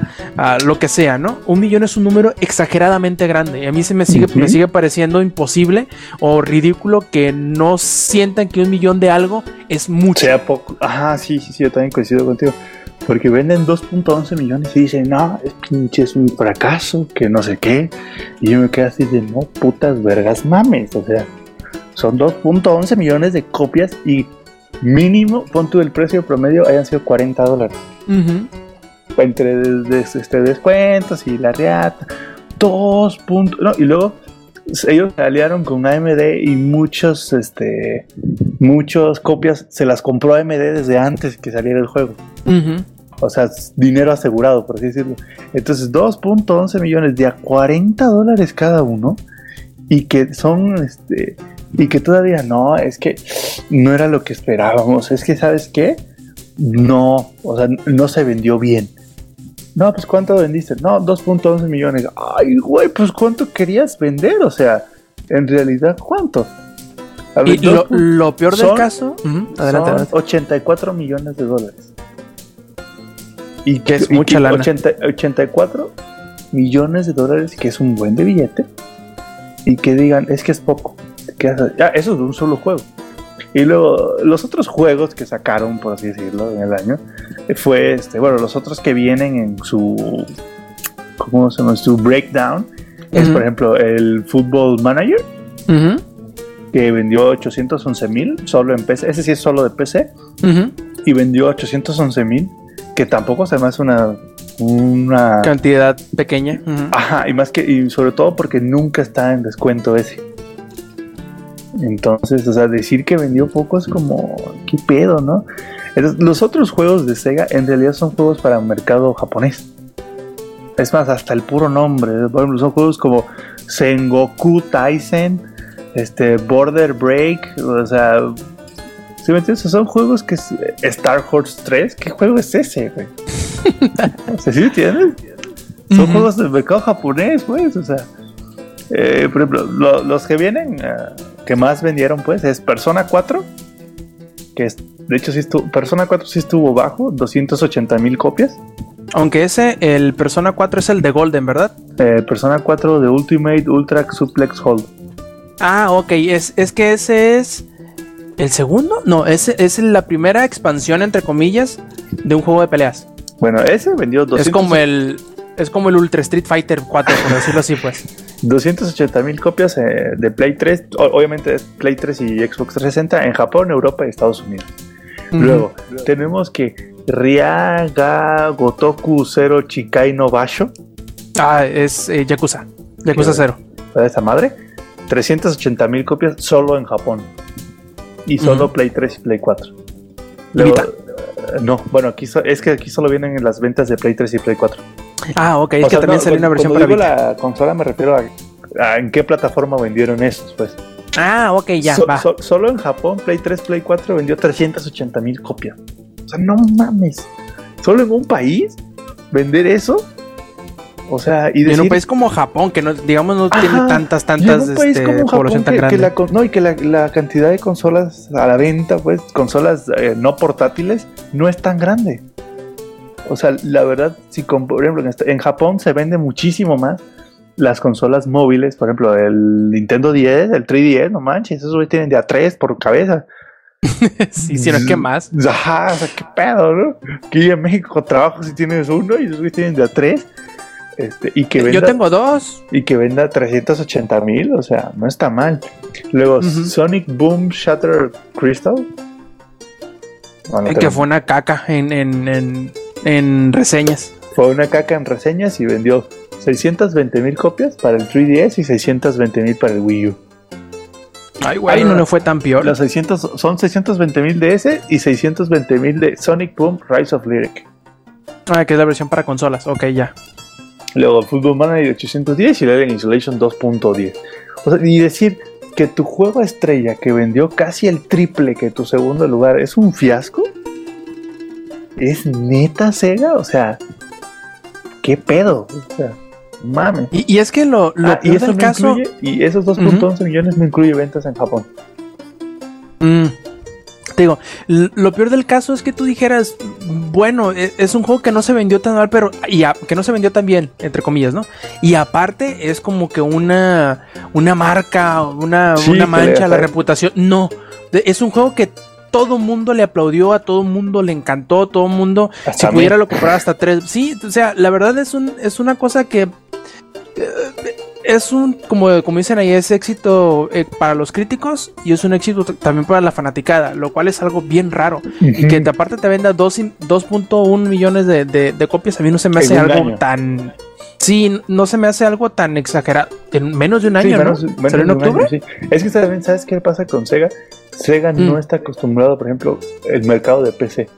lo que sea, ¿no? Un millón es un número exageradamente grande y a mí se me sigue, me sigue pareciendo imposible o ridículo que no sientan que un millón de algo es mucho. Sea poco. Ajá, sí, sí, sí, yo también coincido contigo. Porque venden 2.11 millones y dicen, no, es pinche, es un fracaso, que no sé qué. Y yo me quedo así de, no, putas vergas mames. O sea, son 2.11 millones de copias y mínimo, punto del precio promedio, hayan sido 40 dólares. Entre este, descuentos y la reata. 2 puntos. No, y luego ellos se aliaron con AMD y muchos, este, muchas copias se las compró AMD desde antes que saliera el juego. O sea, dinero asegurado, por así decirlo. Entonces, 2.11 millones de a 40 dólares cada uno. Y que son, este, y que todavía no, es que no era lo que esperábamos, es que, ¿sabes qué? No, o sea, no se vendió bien. No, pues ¿cuánto vendiste? No, 2.11 millones. Ay, güey, pues ¿cuánto querías vender? O sea, en realidad, ¿cuánto? y lo, peor del caso, adelante, 84 millones de dólares. Y que es mucha lana. 84 millones de dólares, que es un buen de billete. Y que digan, es que es poco. Eso es de un solo juego. Y luego, los otros juegos que sacaron, por así decirlo, en el año, fue este, bueno, los otros que vienen en su, ¿cómo se llama? Su breakdown, es por ejemplo el Football Manager, que vendió 811 mil solo en PC, ese sí es solo de PC, y vendió 811 mil, que tampoco se me hace una una cantidad pequeña. Ajá, y más que, y sobre todo porque nunca está en descuento ese. Entonces, o sea, decir que vendió poco es como, ¿qué pedo, no? los otros juegos de Sega en realidad son juegos para el mercado japonés. Es más, hasta el puro nombre. Por ejemplo, son juegos como Sengoku Taisen, este, Border Break, o sea, ¿sí me entiendes? Son juegos que es Star Horse 3, ¿qué juego es ese, güey? ¿Sí me entiendes? Son juegos del mercado japonés, pues, o sea. Eh, por ejemplo, los que vienen, eh, que más vendieron, pues, es Persona 4, que es, de hecho, sí estuvo, Persona 4 sí estuvo bajo, 280 mil copias. Aunque ese, el Persona 4 es el de Golden, ¿verdad? Eh, Persona 4 de Ultimate Ultra Suplex Hold. Ah, ok, es, es que ese es el segundo. No, ese es la primera expansión, entre comillas, de un juego de peleas. Bueno, ese vendió 200, Es como el. Es como el Ultra Street Fighter 4, por decirlo así, pues. 280 mil copias eh, de Play 3. o- obviamente Play 3 y Xbox 360 en Japón, Europa y Estados Unidos. Luego, tenemos que Ryaga Gotoku Zero Chikai no Basho, Ah, es eh, Yakuza. Yakuza ¿Qué? 0. ¿verdad? esa madre, 380 mil copias solo en Japón. Y solo Ujú. Play 3 y Play 4. Vita? eh, no, bueno, aquí so- es que aquí solo vienen en las ventas de Play 3 y Play 4. Ah, ok, es O que sea, también no, salió una versión para digo Vita. la consola me refiero a, a en qué plataforma vendieron estos, pues. Ah, ok, ya, So- va. so- solo en Japón, Play 3, Play 4 vendió 380 mil copias. O sea, no mames. Solo en un país vender eso. O sea, y Y en decir, un país como Japón, que no, digamos no Ajá, tiene tantas, y en tantas un país este, como Japón población tan que, que grande. la, no, y que la, la cantidad de consolas a la venta, pues, consolas eh, no portátiles, no es tan grande. O sea, la verdad, si con- por ejemplo en, este- en Japón se vende muchísimo más las consolas móviles, por ejemplo, el Nintendo 10, el 3DS, no manches, esos güey tienen de a 3 por cabeza. sí, sino que más. Ajá, o sea, qué pedo, ¿no? Aquí en México trabajo si tienes uno y esos güeyes tienen de a 3. Este, y que Yo tengo dos. y que venda 380 mil, o sea, no está mal. Luego. Sonic Boom Shatter Crystal. Bueno, eh, que fue una caca en, en, en, en reseñas. fue una caca en reseñas y vendió 620 mil copias para el 3DS y 620 mil para el Wii U. Ay, güey, no le fue tan peor. Los 600, son 620 mil de ese y 620 mil de Sonic Boom Rise of Lyric. Ah, que es la versión para consolas. Ok, ya. Luego Football Manager 810 y Alien Isolation 2.10. O sea, y decir que tu juego estrella que vendió casi el triple que tu segundo lugar es un fiasco. ¿Es neta Sega? O sea, ¿qué pedo? O sea, mames. Y, y es que lo, lo Ah, y eso del caso. incluye, y esos 2.11 millones no incluye ventas en Japón. Mm, te digo, lo peor del caso es que tú dijeras, bueno, e- es un juego que no se vendió tan mal, pero y a- que no se vendió tan bien, entre comillas, ¿no? Y aparte es como que una una marca, una, Sí, una mancha a la reputación. No, es un juego que todo mundo le aplaudió, a todo mundo le encantó, todo mundo, Hasta si mí. pudiera lo comprar hasta tres. Sí, o sea, la verdad es un es una cosa que eh, es un, como, como dicen ahí, es éxito eh, para los críticos y es un éxito también para la fanaticada, lo cual es algo bien raro. Y que te- aparte te venda dos in- 2.1 millones de, de- de copias, a mí no se me hace algo año. tan... Sí, no se me hace algo tan exagerado. En menos de un Sí, año, menos- ¿no? menos ¿Salió en octubre? año, sí. Es que también, ¿sabes qué pasa con Sega? Sega no Mm. está acostumbrado, por ejemplo, el mercado de PC.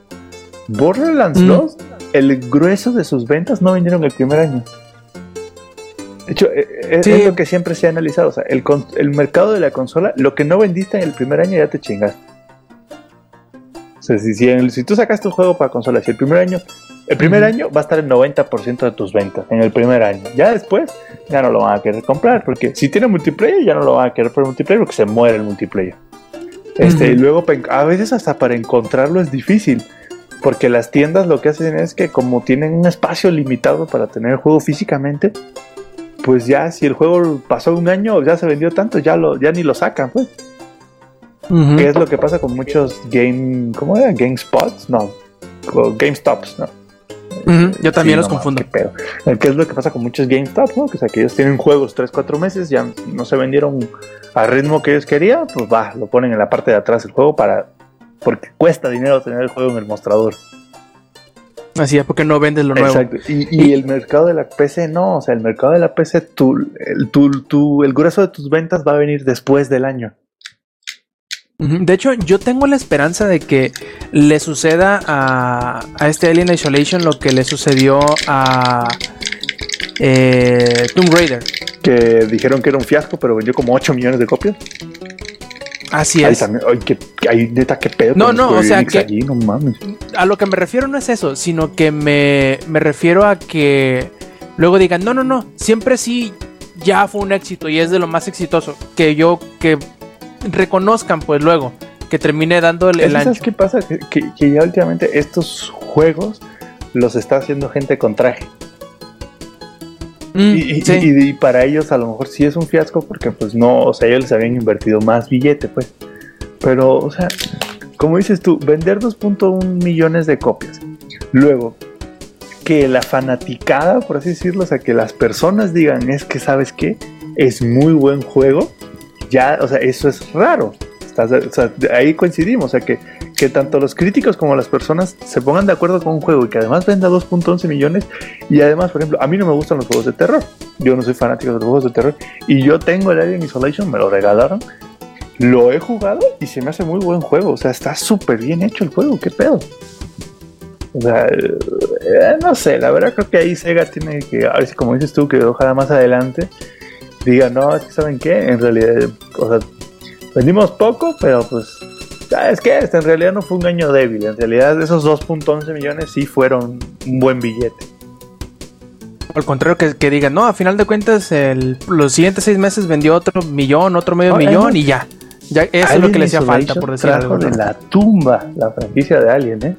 Borderlands Mm. 2, el grueso de sus ventas no vendieron el primer año. De hecho, eh, eh, es, Sí. es lo que siempre se ha analizado. O sea, el, mercado de la consola, lo que no vendiste en el primer año ya te chingaste. O sea, si, si, en el- si tú sacaste un juego para consola, si el primer año, el primer año va a estar el 90% de tus ventas en el primer año. Ya después, ya no lo van a querer comprar, porque si tiene multiplayer, ya no lo van a querer por multiplayer porque se muere el multiplayer. Este. Y luego, a veces hasta para encontrarlo es difícil, porque las tiendas lo que hacen es que como tienen un espacio limitado para tener el juego físicamente, pues ya si el juego pasó un año, ya se vendió tanto, ya, lo, ya ni lo sacan, pues. Que es lo que pasa con muchos game, ¿cómo era? GameSpots, no, o GameStops, ¿no? Yo también Sí, los no confundo. mames, qué. Eh, ¿Qué es lo que pasa con muchos GameStop, no? Que, o sea, que ellos tienen juegos 3, 4 meses, ya no se vendieron al ritmo que ellos querían, pues va, lo ponen en la parte de atrás del juego para porque cuesta dinero tener el juego en el mostrador. Así es, porque no vendes lo nuevo. Exacto. Y, y el mercado de la PC no, o sea, el mercado de la PC, tu, el, tu- tu- el grueso de tus ventas va a venir después del año. De hecho, yo tengo la esperanza de que le suceda a, a este Alien Isolation lo que le sucedió a eh, Tomb Raider. Que dijeron que era un fiasco, pero vendió como 8 millones de copias. Así es. también, ay, que, neta, qué pedo. No, no, o sea, que- allí, no mames. A lo que me refiero no es eso, sino que me, me refiero a que luego digan, no, no, no, siempre sí ya fue un éxito y es de lo más exitoso. Que yo, que reconozcan, pues luego, que termine dando el, el. ¿Sabes qué pasa? Que, que- que ya últimamente estos juegos los está haciendo gente con traje. Mm, Y, y- sí. y- y para ellos a lo mejor sí es un fiasco porque pues no, o sea, ellos les habían invertido más billete, pues. Pero, o sea, como dices tú, vender 2.1 millones de copias. Luego, que la fanaticada, por así decirlo, o sea, que las personas digan, es que, ¿sabes qué? Es muy buen juego. Ya, o sea, eso es raro. Estás- ahí coincidimos, o sea, que, que tanto los críticos como las personas se pongan de acuerdo con un juego y que además venda 2.11 millones y además, por ejemplo, a mí no me gustan los juegos de terror. Yo no soy fanático de los juegos de terror. Y yo tengo el Alien Isolation, me lo regalaron. Lo he jugado y se me hace muy buen juego. O sea, está súper bien hecho el juego. ¿Qué pedo? O sea, eh, no sé, la verdad creo que ahí Sega tiene que, a ver si como dices tú, que ojalá más adelante diga, no, es que saben qué, en realidad, o sea, vendimos poco, pero pues, ¿sabes qué? Este en realidad no fue un año débil, en realidad esos 2.11 millones sí fueron un buen billete. Al contrario, que, que digan, no, a final de cuentas, el- los siguientes seis meses vendió otro millón, otro medio millón y ya. Ya, eso es lo que le hacía falta, por decir algo. de la tumba la franquicia de Alien, ¿eh?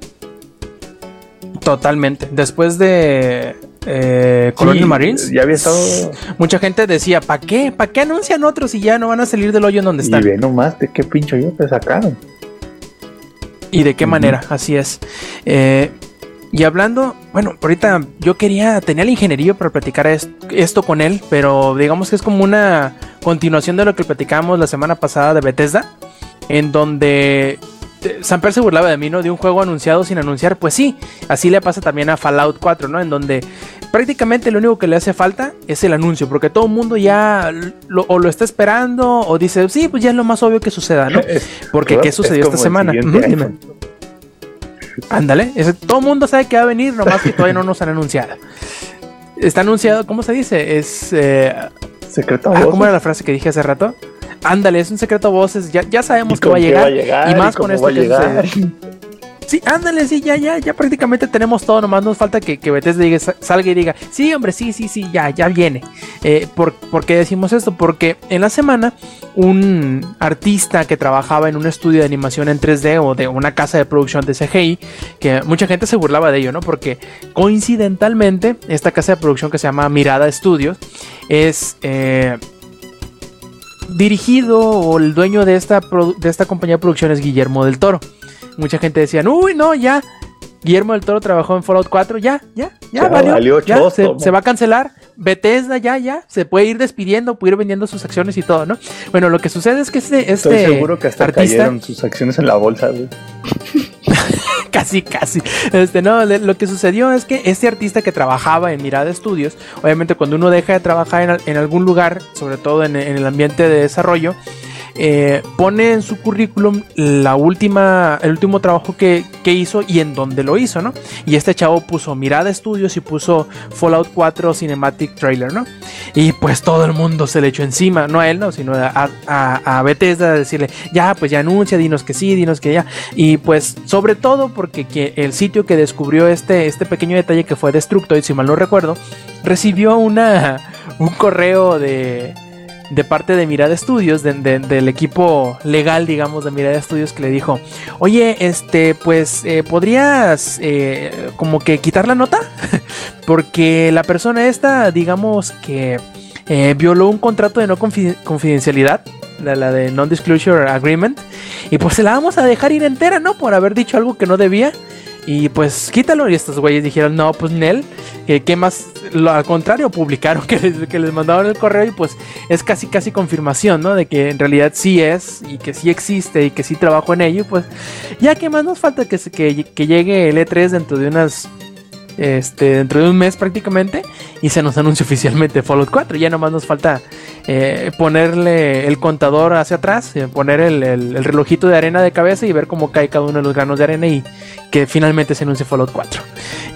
Totalmente. Después de eh, Colonial Sí, Marines, Ya había estado. mucha gente decía, ¿para qué? ¿Para qué anuncian otros si ya no van a salir del hoyo en donde Y están? ve nomás de qué pincho yo te sacaron. ¿Y de qué manera? Así es. Eh, y hablando, bueno, ahorita yo quería, tenía el ingenierillo para platicar es- esto con él, pero digamos que es como una continuación de lo que platicamos la semana pasada de Bethesda, en donde Samper se burlaba de mí, ¿no? De un juego anunciado sin anunciar. Pues sí, así le pasa también a Fallout 4, ¿no? En donde prácticamente lo único que le hace falta es el anuncio, porque todo el mundo ya lo, o lo está esperando o dice, sí, pues ya es lo más obvio que suceda, ¿no? Porque ¿qué es sucedió esta semana? Ándale, todo el mundo sabe que va a venir, nomás que todavía no nos han anunciado. Está anunciado, ¿cómo se dice? Es. eh, Secreto ah, ¿Cómo era la frase que dije hace rato? Ándale, es un secreto a voces, ya, ya sabemos ¿Y que va a, llegar, y más con esto que llegar? Sí, ándale, sí, ya, ya, ya prácticamente tenemos todo, nomás nos falta que, que Bethesda diga- sa- salga y diga, sí, hombre, sí, sí, sí, ya, ya viene. Eh, ¿por, por qué decimos esto? Porque en la semana un artista que trabajaba en un estudio de animación en 3D o de una casa de producción de CGI, que mucha gente se burlaba de ello, ¿no? Porque coincidentalmente esta casa de producción que se llama Mirada Studios es... eh, dirigido o el dueño de esta, de esta compañía de producción es Guillermo del Toro. Mucha gente decía, uy, no, ya. Guillermo del Toro trabajó en Fallout 4, ya, ya, ya, Ya valió, valió ya, chosto, se, va a cancelar. Bethesda, ya, ya, se puede ir despidiendo, puede ir vendiendo sus acciones y todo, ¿no? Bueno, lo que sucede es que este, Estoy este seguro que hasta artista, cayeron sus acciones en la bolsa, güey. casi, casi. Este, no, lo que sucedió es que este artista que trabajaba en Mirada Studios, obviamente cuando uno deja de trabajar en, en algún lugar, sobre todo en el ambiente de desarrollo, eh, pone en su currículum la última, el último trabajo que, que hizo y en dónde lo hizo, ¿no? Y este chavo puso Mirada Studios y puso Fallout 4 Cinematic Trailer, ¿no? Y pues todo el mundo se le echó encima, no a él, no, sino a, a, Bethesda a decirle, ya, pues ya anuncia, dinos que sí, dinos que ya. Y pues sobre todo porque que el sitio que descubrió este, este pequeño detalle que fue Destructoid, si mal no recuerdo, recibió una, un correo de, de parte de Mirada Studios, de- de- del equipo legal, digamos, de Mirada Studios, que le dijo, oye, este, pues, eh, ¿podrías eh, como que quitar la nota? Porque la persona esta, digamos que eh, violó un contrato de no confi- confidencialidad, la, la de Non-Disclosure Agreement, y pues se la vamos a dejar ir entera, ¿no? Por haber dicho algo que no debía. Y pues quítalo. Y estos güeyes dijeron, no, pues Nel, eh, ¿qué más? Lo, al contrario, publicaron que les, que les mandaron el correo y pues es casi casi confirmación, ¿no? De que en realidad sí es y que sí existe y que sí trabajo en ello. y, Pues ya que más nos falta que, que, que llegue el E3 dentro de unas... Este, dentro de un mes prácticamente y se nos anuncia oficialmente Fallout 4 ya nomás nos falta eh, ponerle el contador hacia atrás eh, poner el, el- el relojito de arena de cabeza y ver cómo cae cada uno de los granos de arena y que finalmente se anuncie Fallout 4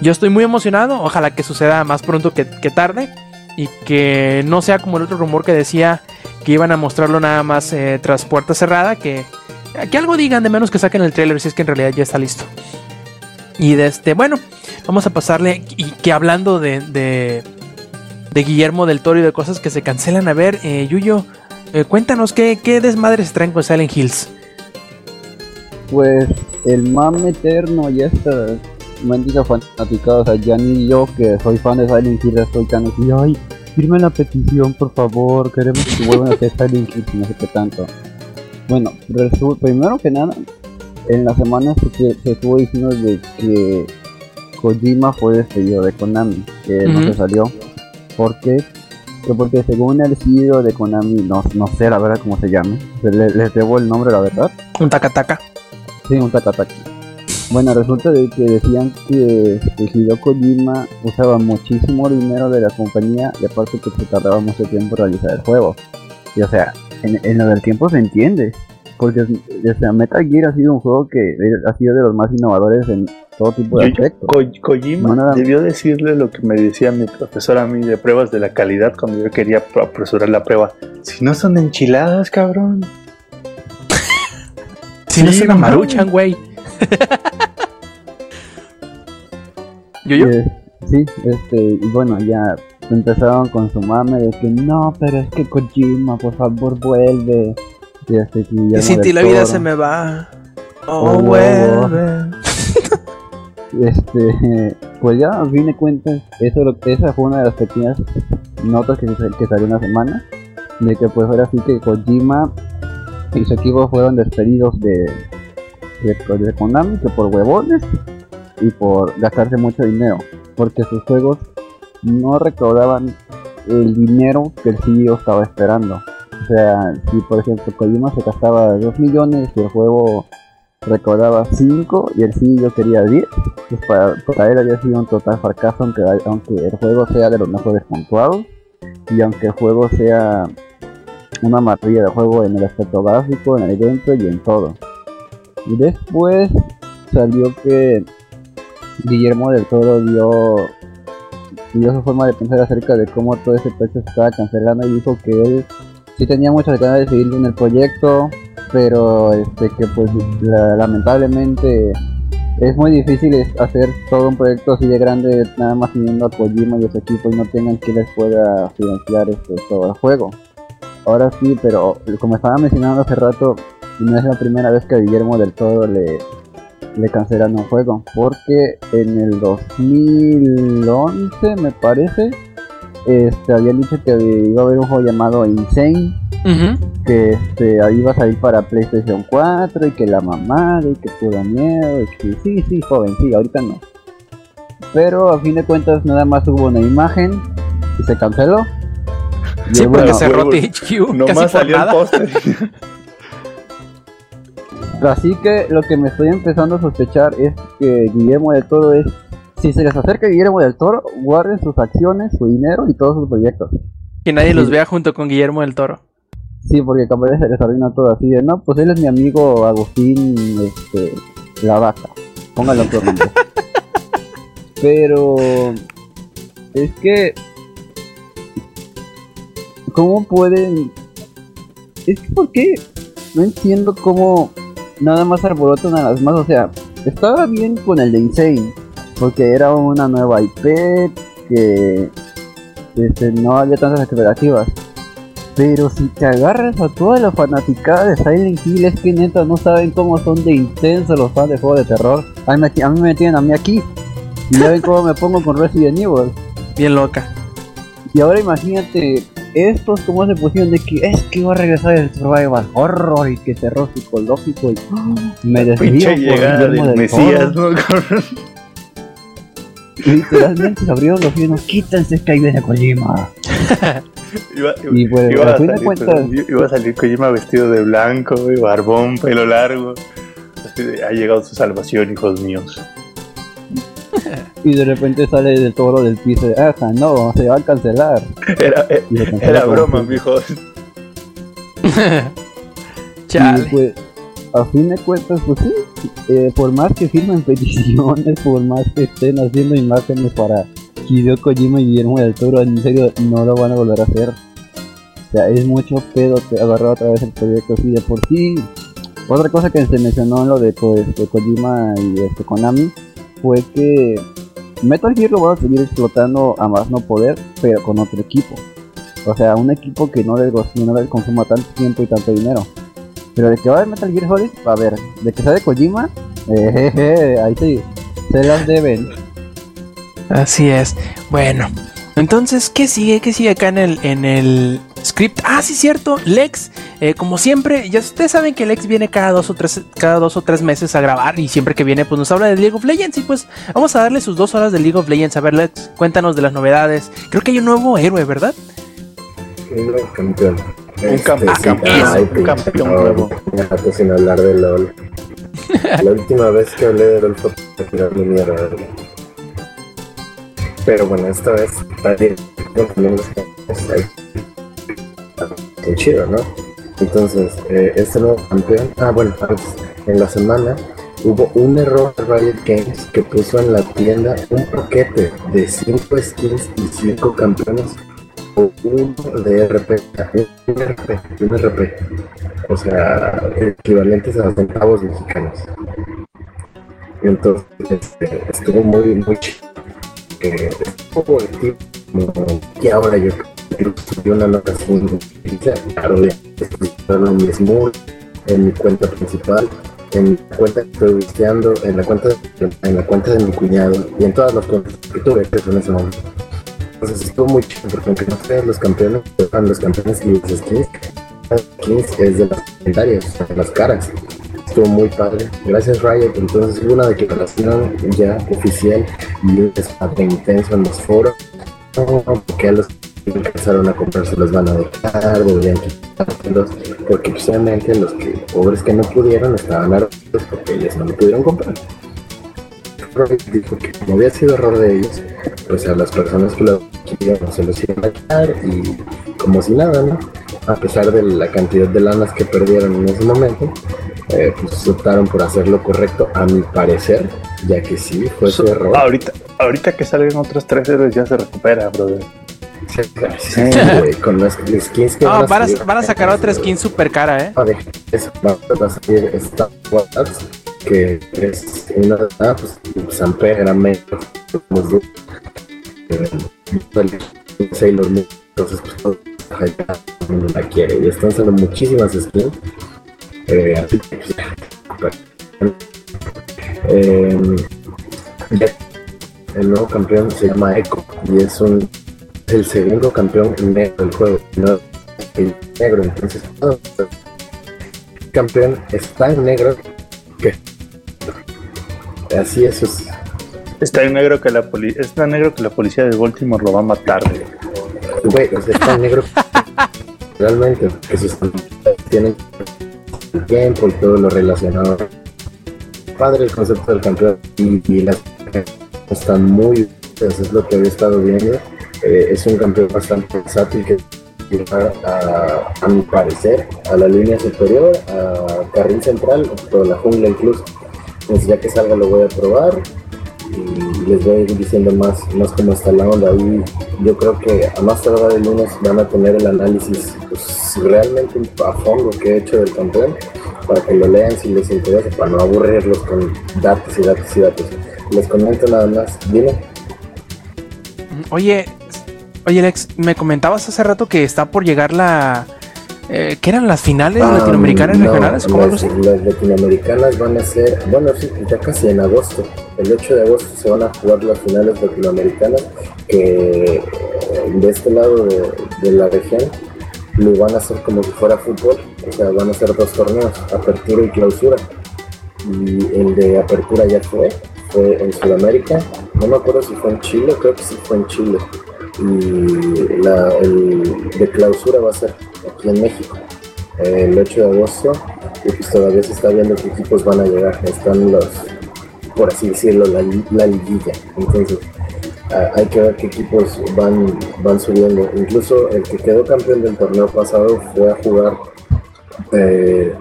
yo estoy muy emocionado ojalá que suceda más pronto que, que tarde y que no sea como el otro rumor que decía que iban a mostrarlo nada más eh, tras puerta cerrada que, que algo digan de menos que saquen el trailer si es que en realidad ya está listo y de este, bueno, vamos a pasarle. Y que hablando de, de, de Guillermo del Toro y de cosas que se cancelan, a ver, eh, Yuyo, eh, cuéntanos qué, qué desmadres traen con Silent Hills. Pues el mame eterno y esta mendiga fanaticada, o sea, ya ni yo que soy fan de Silent Hill estoy tan así, ay, firme la petición por favor, queremos que vuelvan a hacer Silent Hill no sé qué tanto. Bueno, primero que nada, en la semana se, se estuvo diciendo de que Kojima fue despedido de Konami, que no se salió. ¿Por qué? Que porque según el CEO de Konami, no, no sé la verdad cómo se llame, se le- les debo el nombre la verdad, Un taca-taca. Sí, un Takataki. Bueno, resulta de que decían que este, Hideo Kojima usaba muchísimo dinero de la compañía y aparte que se tardaba mucho tiempo en realizar el juego. Y o sea, en, en lo del tiempo se entiende. Porque o sea, Metal Gear ha sido un juego que ha sido de los más innovadores en todo tipo de aspectos. Ko- Kojima No, debió decirle lo que me decía mi profesor a mí de pruebas de la calidad cuando yo quería apresurar la prueba. Si no son enchiladas, cabrón. Si no Sí, es una no maruchan, güey. ¿Yo, yo? Eh, sí, este, y bueno, ya empezaron con su mame de que no, pero es que Kojima, por favor, vuelve. Y sin ti la vida se me va. Oh, Oh, vuelve. Este, pues ya a fin de cuentas, eso lo, esa fue una de las pequeñas notas que, que salió una semana, de que pues ahora sí que Kojima y su equipo fueron despedidos de, de, de Konami, que por huevones y por gastarse mucho dinero, porque sus juegos no recaudaban el dinero que el CEO estaba esperando. O sea, si por ejemplo Kojima se gastaba 2 millones y el juego recaudaba 5 y el CEO quería 10, pues para, él había sido un total fracaso aunque, aunque el juego sea de los mejores puntuados y aunque el juego sea una maravilla de juego en el aspecto gráfico, en el gameplay y en todo. Y después salió que Guillermo del Toro dio, dio su forma de pensar acerca de cómo todo ese proyecto se estaba cancelando y dijo que él sí tenía muchas ganas de seguir en el proyecto, pero este que pues la- lamentablemente es muy difícil hacer todo un proyecto así de grande nada más teniendo a Kojima y a su equipo y no tengan quien les pueda financiar este, todo el juego. Ahora sí, pero como estaba mencionando hace rato, no es la primera vez que a Guillermo del Toro le, le cancelan un juego, porque en el 2011 me parece, este, habían dicho que iba a haber un juego llamado Insane, que este, ahí iba a salir para PlayStation 4 y que la mamada y que puro miedo. Y que, sí, sí, joven, sí, ahorita no. Pero a fin de cuentas nada más hubo una imagen y se canceló. Y Sí, porque bueno, cerró huevo. THQ casi Nomás salió el póster. Así que lo que me estoy empezando a sospechar es que Guillermo del Toro es... Si se les acerca Guillermo del Toro, guarden sus acciones, su dinero y todos sus proyectos. Que nadie los vea junto con Guillermo del Toro. Sí, porque capaz se les arruina todo así de, no, pues él es mi amigo Agustín, este, la vaca. Póngalo otro nombre. Pero es que ¿cómo pueden? Es que ¿por qué? No entiendo cómo nada más alborotan a las más, o sea, estaba bien con el de Insane, porque era una nueva IP que este, no había tantas expectativas. Pero si te agarras a toda la fanaticada de Silent Hill, es que neta no saben cómo son de intensos los fans de juegos de terror. A mí, me- a mí me tienen a mí aquí. Y ya ven cómo me pongo con Resident Evil. Bien loca. Y ahora imagínate, estos cómo se pusieron de que es que va a regresar el survival horror y que terror psicológico y ¡ah! me Pinche por llegada del del. Mesías, ¿no? Literalmente se abrieron los ojos, quítense que ahí viene Kojima. Iba, Y pues, iba a de salir, cuentas, pero iba a salir Kojima vestido de blanco, güey, barbón, pelo largo. Así de, ha llegado su salvación, hijos míos. y de repente sale del toro del piso, ah, no, se va a cancelar. Era, eh, Y era broma, que- mijo. Y Chale. pues, a fin de cuentas, pues sí, eh, por más que firmen peticiones, por más que estén haciendo imágenes para Hideo Kojima y Guillermo del Toro, en serio, no lo van a volver a hacer. O sea, es mucho pedo que agarrar otra vez el proyecto así de por sí. Otra cosa que se mencionó en lo de, pues, de Kojima y este Konami fue que Metal Gear lo van a seguir explotando a más no poder, pero con otro equipo. O sea, un equipo que no les, no les consuma tanto tiempo y tanto dinero. Pero de que va a haber Metal Gear Solid, va a ver. De que sea de Kojima, eh, ahí sí, se las deben. Así es. Bueno, entonces, ¿qué sigue? ¿Qué sigue acá en el, en el script? Ah, sí, cierto. Lex, eh, como siempre, ya ustedes saben que Lex viene cada dos o tres, cada dos o tres meses a grabar y siempre que viene, pues nos habla de League of Legends y pues vamos a darle sus dos horas de League of Legends. A ver, Lex, cuéntanos de las novedades. Creo que hay un nuevo héroe, ¿verdad? Nuevo campeón. Un Este, campeón, sí, campeón, un campeón no, nuevo. sin hablar de LOL. La última vez que hablé de LOL fue para tirar mi mierda. ¿verdad? Pero bueno, esta vez está bien. Está muy chido, ¿no? Entonces, eh, este nuevo campeón. Ah, bueno, en la semana hubo un error de Riot Games que puso en la tienda un paquete de 5 skins y 5 campeones o uno de RP, un RP, un RP, o sea, equivalentes a centavos mexicanos. Entonces, este, estuvo muy, muy chido. Que divertido, como que ahora yo quiero subir una nueva skin, claro, ya estoy usando mi Smurf en mi cuenta principal, en la cuenta que estoy visteando, en la cuenta, en la cuenta de mi cuñado y en todas las cuentas que tuve que en ese momento. Entonces estuvo muy chido porque aunque no sean los campeones, sean los campeones y los skins, skins es de las legendarias, de las caras. Estuvo muy padre. Gracias Riot. Entonces hubo una declaración ya oficial y un debate intenso en los foros. Porque a los que empezaron a comprar se los van a dejar, deberían quitárselos, porque precisamente los que pobres que no pudieron estaban hartos porque ellos no lo pudieron comprar. Riot dijo que como había sido error de ellos, pues a las personas que lo adquirieron se los iban a quitar y como si nada, ¿no? A pesar de la cantidad de lanas que perdieron en ese momento, eh, pues optaron por hacer lo correcto, a mi parecer, ya que sí, fue su error. Ahorita, ahorita que salgan otros tres héroes ya se recupera, brother. Sí, güey, con las skins que No, van a van a, salir- van a sacar otra skin super cara, ¿eh? Ah, de eso va a salir Star Wars, que es una ah, pues Samper era menos eh, Sailor entonces pues mundo la quiere y están saliendo muchísimas skins eh, pues. Eh, el nuevo campeón se llama Echo y es un el segundo campeón negro del juego no el negro entonces campeón es tan negro que así es, es. Está en negro que la poli es tan negro que la policía de Baltimore lo va a matar, güey. o sea, negro. Realmente que sus tienen tiempo y todo lo relacionado. Padre el concepto del campeón. Y, y las están muy eso es lo que había estado viendo. Eh, es un campeón bastante versátil que lleva a, a mi parecer a la línea superior a carril central o toda la jungla incluso entonces ya que salga lo voy a probar y les voy a ir diciendo más, más cómo está la onda. Y yo creo que a más tardar el lunes van a tener el análisis pues, realmente a fondo que he hecho del campeón para que lo lean si les interesa, para no aburrirlos con datos y datos y datos. Les comento nada más. Dime. Oye, oye Lex, me comentabas hace rato que está por llegar la... Eh, ¿Qué eran las finales Ah, latinoamericanas no, regionales? ¿Cómo las, las latinoamericanas van a ser, bueno, sí, ya casi en agosto. El 8 de agosto se van a jugar las finales latinoamericanas que eh, de este lado de, de la región lo van a hacer como si fuera fútbol. O sea, van a ser dos torneos, apertura y clausura. Y el de apertura ya fue, fue en Sudamérica. No me acuerdo si fue en Chile, creo que sí fue en Chile. Y la, el de clausura va a ser aquí en México el 8 de agosto y pues todavía se está viendo qué equipos van a llegar. Están los, por así decirlo, la, la liguilla. Entonces hay que ver qué equipos van, van subiendo. Incluso el que quedó campeón del torneo pasado fue a jugar eh,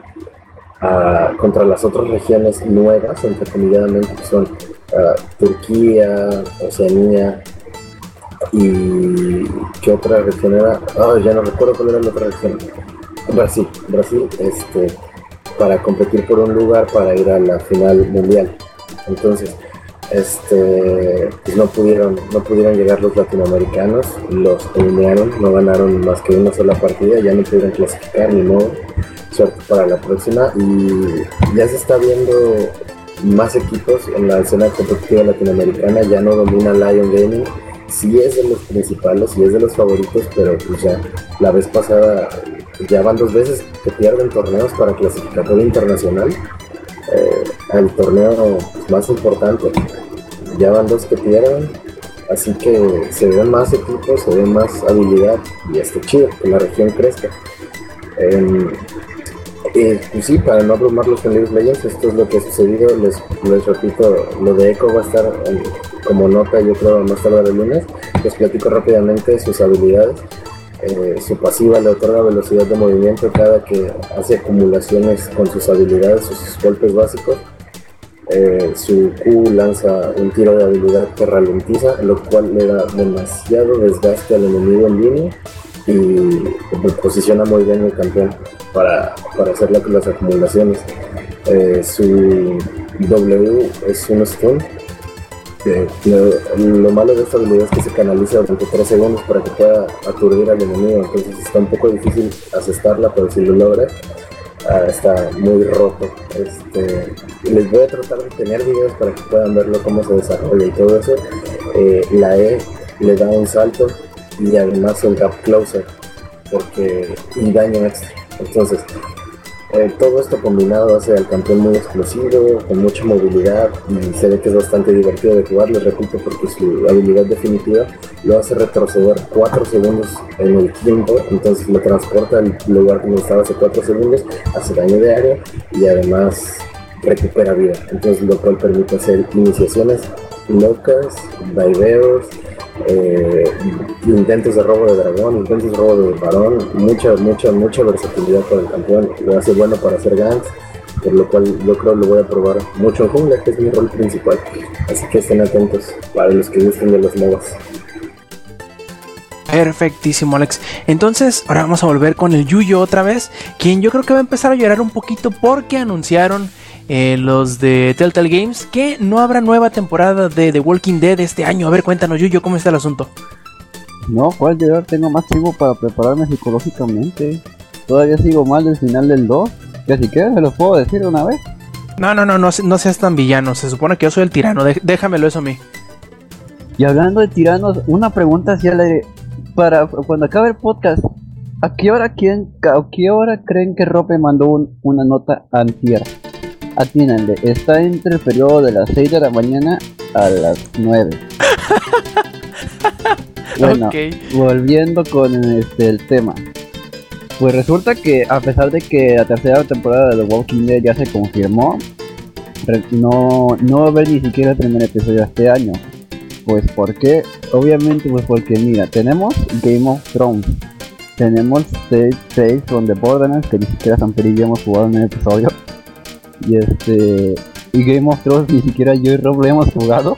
a- contra las otras regiones nuevas, entrecomilladamente, que son ah, Turquía, Oceanía y qué otra región era, Ah, ya no recuerdo cuál era la otra región. Brasil, Brasil, este, para competir por un lugar para ir a la final mundial. Entonces, este pues no pudieron no pudieron llegar los latinoamericanos los eliminaron no ganaron más que una sola partida ya no pudieron clasificar ni modo suerte para la próxima y ya se está viendo más equipos en la escena competitiva latinoamericana ya no domina Lion Gaming sí es de los principales sí es de los favoritos pero pues ya la vez pasada ya van dos veces que pierden torneos para clasificatorio internacional eh, al torneo más importante. Ya van dos que pierden, así que se ven más equipos, se ve más habilidad y está chido que la región crezca. Eh, pues sí, para no abrumarlos con League of Legends, esto es lo que ha sucedido. Les, les repito, lo de Echo va a estar como nota, yo creo, más tarde de lunes. Les platico rápidamente sus habilidades. Eh, su pasiva le otorga velocidad de movimiento cada que hace acumulaciones con sus habilidades sus golpes básicos. Eh, su Q lanza un tiro de habilidad que ralentiza, lo cual le da demasiado desgaste al enemigo en línea y posiciona muy bien el campeón para, para hacer las acumulaciones. Eh, su W es un stun lo, malo de esta habilidad es que se canaliza durante 3 segundos para que pueda aturdir al enemigo, entonces está un poco difícil asestarla, pero si lo logra, ah, está muy roto. Este, les voy a tratar de tener videos para que puedan verlo cómo se desarrolla y todo eso. Eh, la E le da un salto y además un gap closer porque y daño extra. Entonces, eh, todo esto combinado hace al campeón muy explosivo, con mucha movilidad y se ve que es bastante divertido de jugar, les repito, porque su habilidad definitiva lo hace retroceder 4 segundos en el tiempo, entonces lo transporta al lugar donde estaba hace 4 segundos, hace daño de área y además recupera vida, entonces lo cual permite hacer iniciaciones locas, vaiveos, eh, intentos de robo de dragón, intentos de robo de varón, mucha, mucha, mucha versatilidad para el campeón, lo hace bueno para hacer ganks, por lo cual yo creo lo voy a probar mucho en jungla, que es mi rol principal, así que estén atentos para los que gusten de los MOBAs. Perfectísimo, Alex. Entonces, ahora vamos a volver con el Yuyo otra vez, quien yo creo que va a empezar a llorar un poquito porque anunciaron eh, los de Telltale Games, que no habrá nueva temporada de The Walking Dead este año. A ver, cuéntanos, Yuyo, ¿cómo está el asunto? No, ¿cuál llegar? Tengo más tiempo para prepararme psicológicamente. Todavía sigo mal del final del 2. Que si quieres se lo puedo decir una vez. No, no, no, no, no seas tan villano. Se supone que yo soy el tirano. déjamelo eso a mí. Y hablando de tiranos, una pregunta hacia el aire. Para cuando acabe el podcast, ¿a qué hora, quién, a qué hora creen que Rope mandó una nota antier? Atínanle, está entre el periodo de las 6 de la mañana a las 9. bueno, volviendo con este el tema. Pues resulta que a pesar de que la tercera temporada de The Walking Dead ya se confirmó, no, no va a haber ni siquiera el primer episodio este año. Pues ¿por qué? Obviamente pues porque mira, tenemos Game of Thrones, tenemos Stage 6 from the Borderlands que ni siquiera San Perillo hemos jugado en el episodio y este. Y Game of Thrones ni siquiera yo y Rob lo hemos jugado.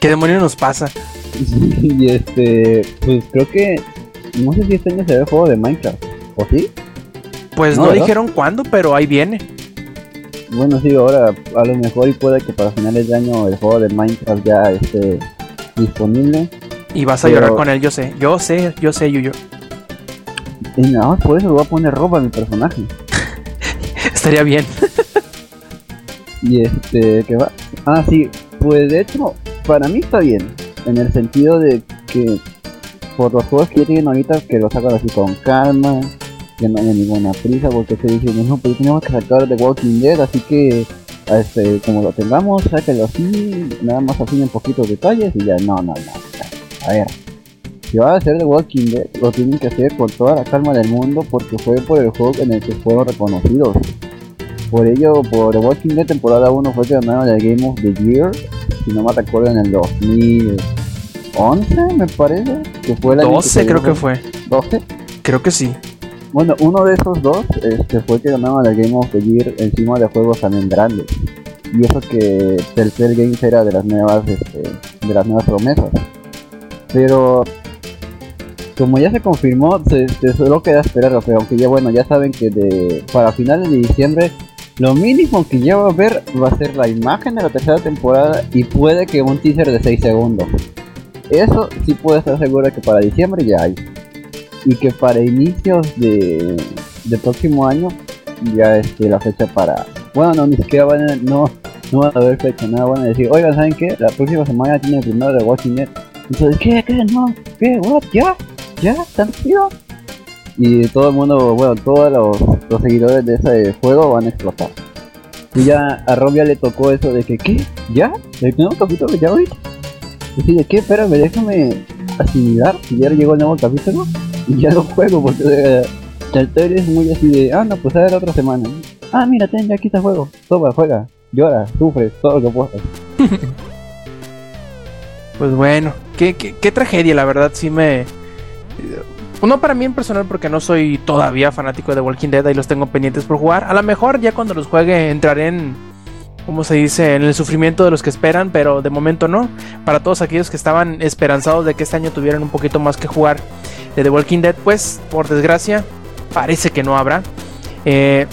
¿Qué demonio nos pasa? y este. Pues creo que. No sé si este año se ve el juego de Minecraft. ¿O sí? Pues no, dijeron cuándo, pero ahí viene. Bueno, sí, ahora a lo mejor y puede que para finales de año el juego de Minecraft ya esté disponible. Y vas a llorar con él, yo sé, yo sé, yo sé, Yuyo. Y nada por eso le voy a poner ropa a mi personaje. Estaría bien. Y este, ¿qué va? Ah, sí, pues de hecho, para mí está bien. En el sentido de que por los juegos que ya tienen ahorita, que lo sacan así con calma, que no haya ninguna prisa, porque se dicen, no, pues tenemos que sacar The Walking Dead, así que este, como lo tengamos, sáquelo así, nada más así en poquitos detalles y ya, no, no, no. A ver, si va a hacer The Walking Dead, lo tienen que hacer con toda la calma del mundo porque fue por el juego en el que fueron reconocidos. Por ello, por The Walking Dead temporada 1 fue que ganaron el Game of the Year, si no me recuerdo, en el 2011, me parece. Que fue el 12 creo que fue. ¿12? Creo que sí. Bueno, uno de esos dos este, fue que ganaron el Game of the Year encima de juegos también grandes. Y eso que Telltale Games era de las nuevas, este, de las nuevas promesas. Pero como ya se confirmó, se, solo queda esperar, aunque ya bueno, ya saben que de, para finales de diciembre Lo mínimo que ya va a ver va a ser la imagen de la tercera temporada y puede que un teaser de 6 segundos. Eso sí puedo estar seguro que para diciembre ya hay. Y que para inicios de, de próximo año ya esté la fecha para... Bueno, no, ni siquiera van a, no, no van a haber fecha, nada van a decir, oigan, ¿saben qué? La próxima semana tiene el primero de Walking Dead. Entonces, ¿qué? ¿Qué? ¿No? ¿Qué? ¿What? ¿Ya? ¿Ya? ¿Tan rápido? Y todo el mundo, bueno, todos los, los seguidores de ese juego van a explotar. Y ya a Rob ya le tocó eso de que, ¿qué? ¿Ya? ¿El nuevo capítulo ya hoy? Y de ¿qué? Espérame, déjame asimilar si ya llegó el nuevo capítulo y ya lo juego porque eh, Telltale es muy así de, ah, no, pues a ver otra semana. Ah, mira, ten, ya aquí está el juego. Toma, juega, llora, sufre, todo lo que puedas. Pues bueno, qué, qué, qué tragedia, la verdad, sí me... No para mí en personal porque no soy todavía fanático de Walking Dead y los tengo pendientes por jugar. A lo mejor ya cuando los juegue entraré en, ¿cómo se dice? En el sufrimiento de los que esperan, pero de momento no. Para todos aquellos que estaban esperanzados de que este año tuvieran un poquito más que jugar de The Walking Dead, pues por desgracia parece que no habrá. Eh,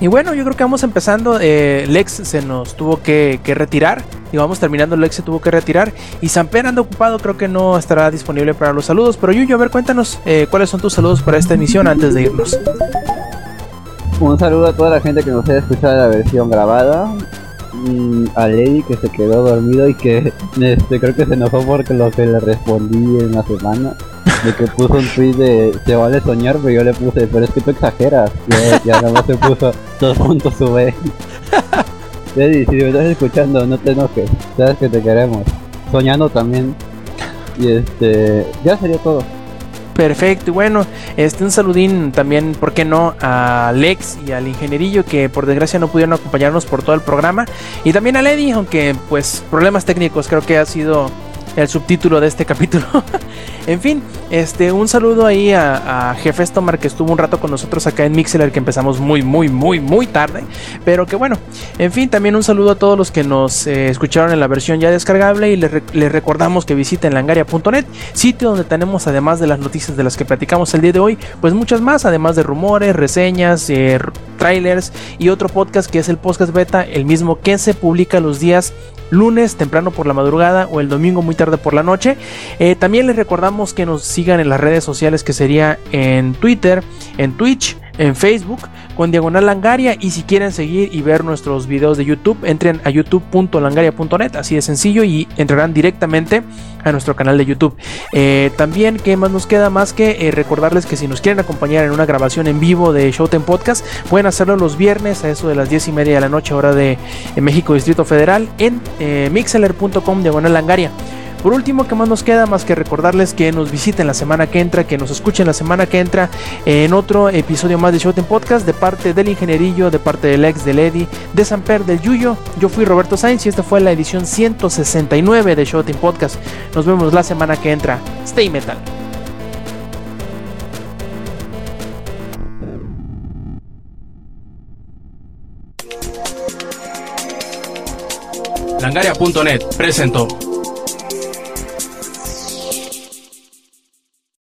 y bueno, yo creo que vamos empezando. Eh, Lex se nos tuvo que, que, retirar. Y vamos terminando, Lex se tuvo que retirar. Y Samper anda ocupado, creo que no estará disponible para los saludos. Pero Yuyo, a ver, cuéntanos eh, cuáles son tus saludos para esta emisión antes de irnos. Un saludo a toda la gente que nos haya escuchado la versión grabada. A Lady que se quedó dormido y que este, creo que se enojó porque lo que le respondí en la semana de que puso un tweet de se vale soñar, pero yo le puse, pero es que tú exageras. Y ya nada más se puso dos puntos sube. Eddie, si me estás escuchando, no te enojes, sabes que te queremos. Soñando también. Y este, ya sería todo. Perfecto, y bueno, este un saludín también, ¿por qué no? A Lex y al ingenierillo que por desgracia no pudieron acompañarnos por todo el programa. Y también a Lady, aunque pues problemas técnicos creo que ha sido el subtítulo de este capítulo. en fin, este, un saludo ahí a, a Jefe Stomar que estuvo un rato con nosotros acá en Mixler, que empezamos muy, muy, muy, muy tarde. Pero que bueno, en fin, también un saludo a todos los que nos eh, escucharon en la versión ya descargable y les, les recordamos que visiten langaria.net, sitio donde tenemos además de las noticias de las que platicamos el día de hoy, pues muchas más, además de rumores, reseñas, eh, trailers y otro podcast que es el podcast beta, el mismo que se publica los días lunes temprano por la madrugada o el domingo muy tarde por la noche. Eh, también les recordamos que nos sigan en las redes sociales que sería en Twitter, en Twitch, en Facebook con Diagonal Langaria y si quieren seguir y ver nuestros videos de YouTube entren a youtube.langaria.net así de sencillo y entrarán directamente a nuestro canal de YouTube. Eh, también qué más nos queda más que eh, recordarles que si nos quieren acompañar en una grabación en vivo de Showtime Podcast pueden hacerlo los viernes a eso de las 10 y media de la noche hora de México Distrito Federal en eh, mixeler.com Diagonal Langaria por último, ¿qué más nos queda? Más que recordarles que nos visiten la semana que entra, que nos escuchen la semana que entra en otro episodio más de Showtime Podcast de parte del ingenierillo, de parte del ex, del Eddie, de Samper, del Yuyo. Yo fui Roberto Sainz y esta fue la edición 169 de Showtime Podcast. Nos vemos la semana que entra. Stay Metal. Langaria.net presentó.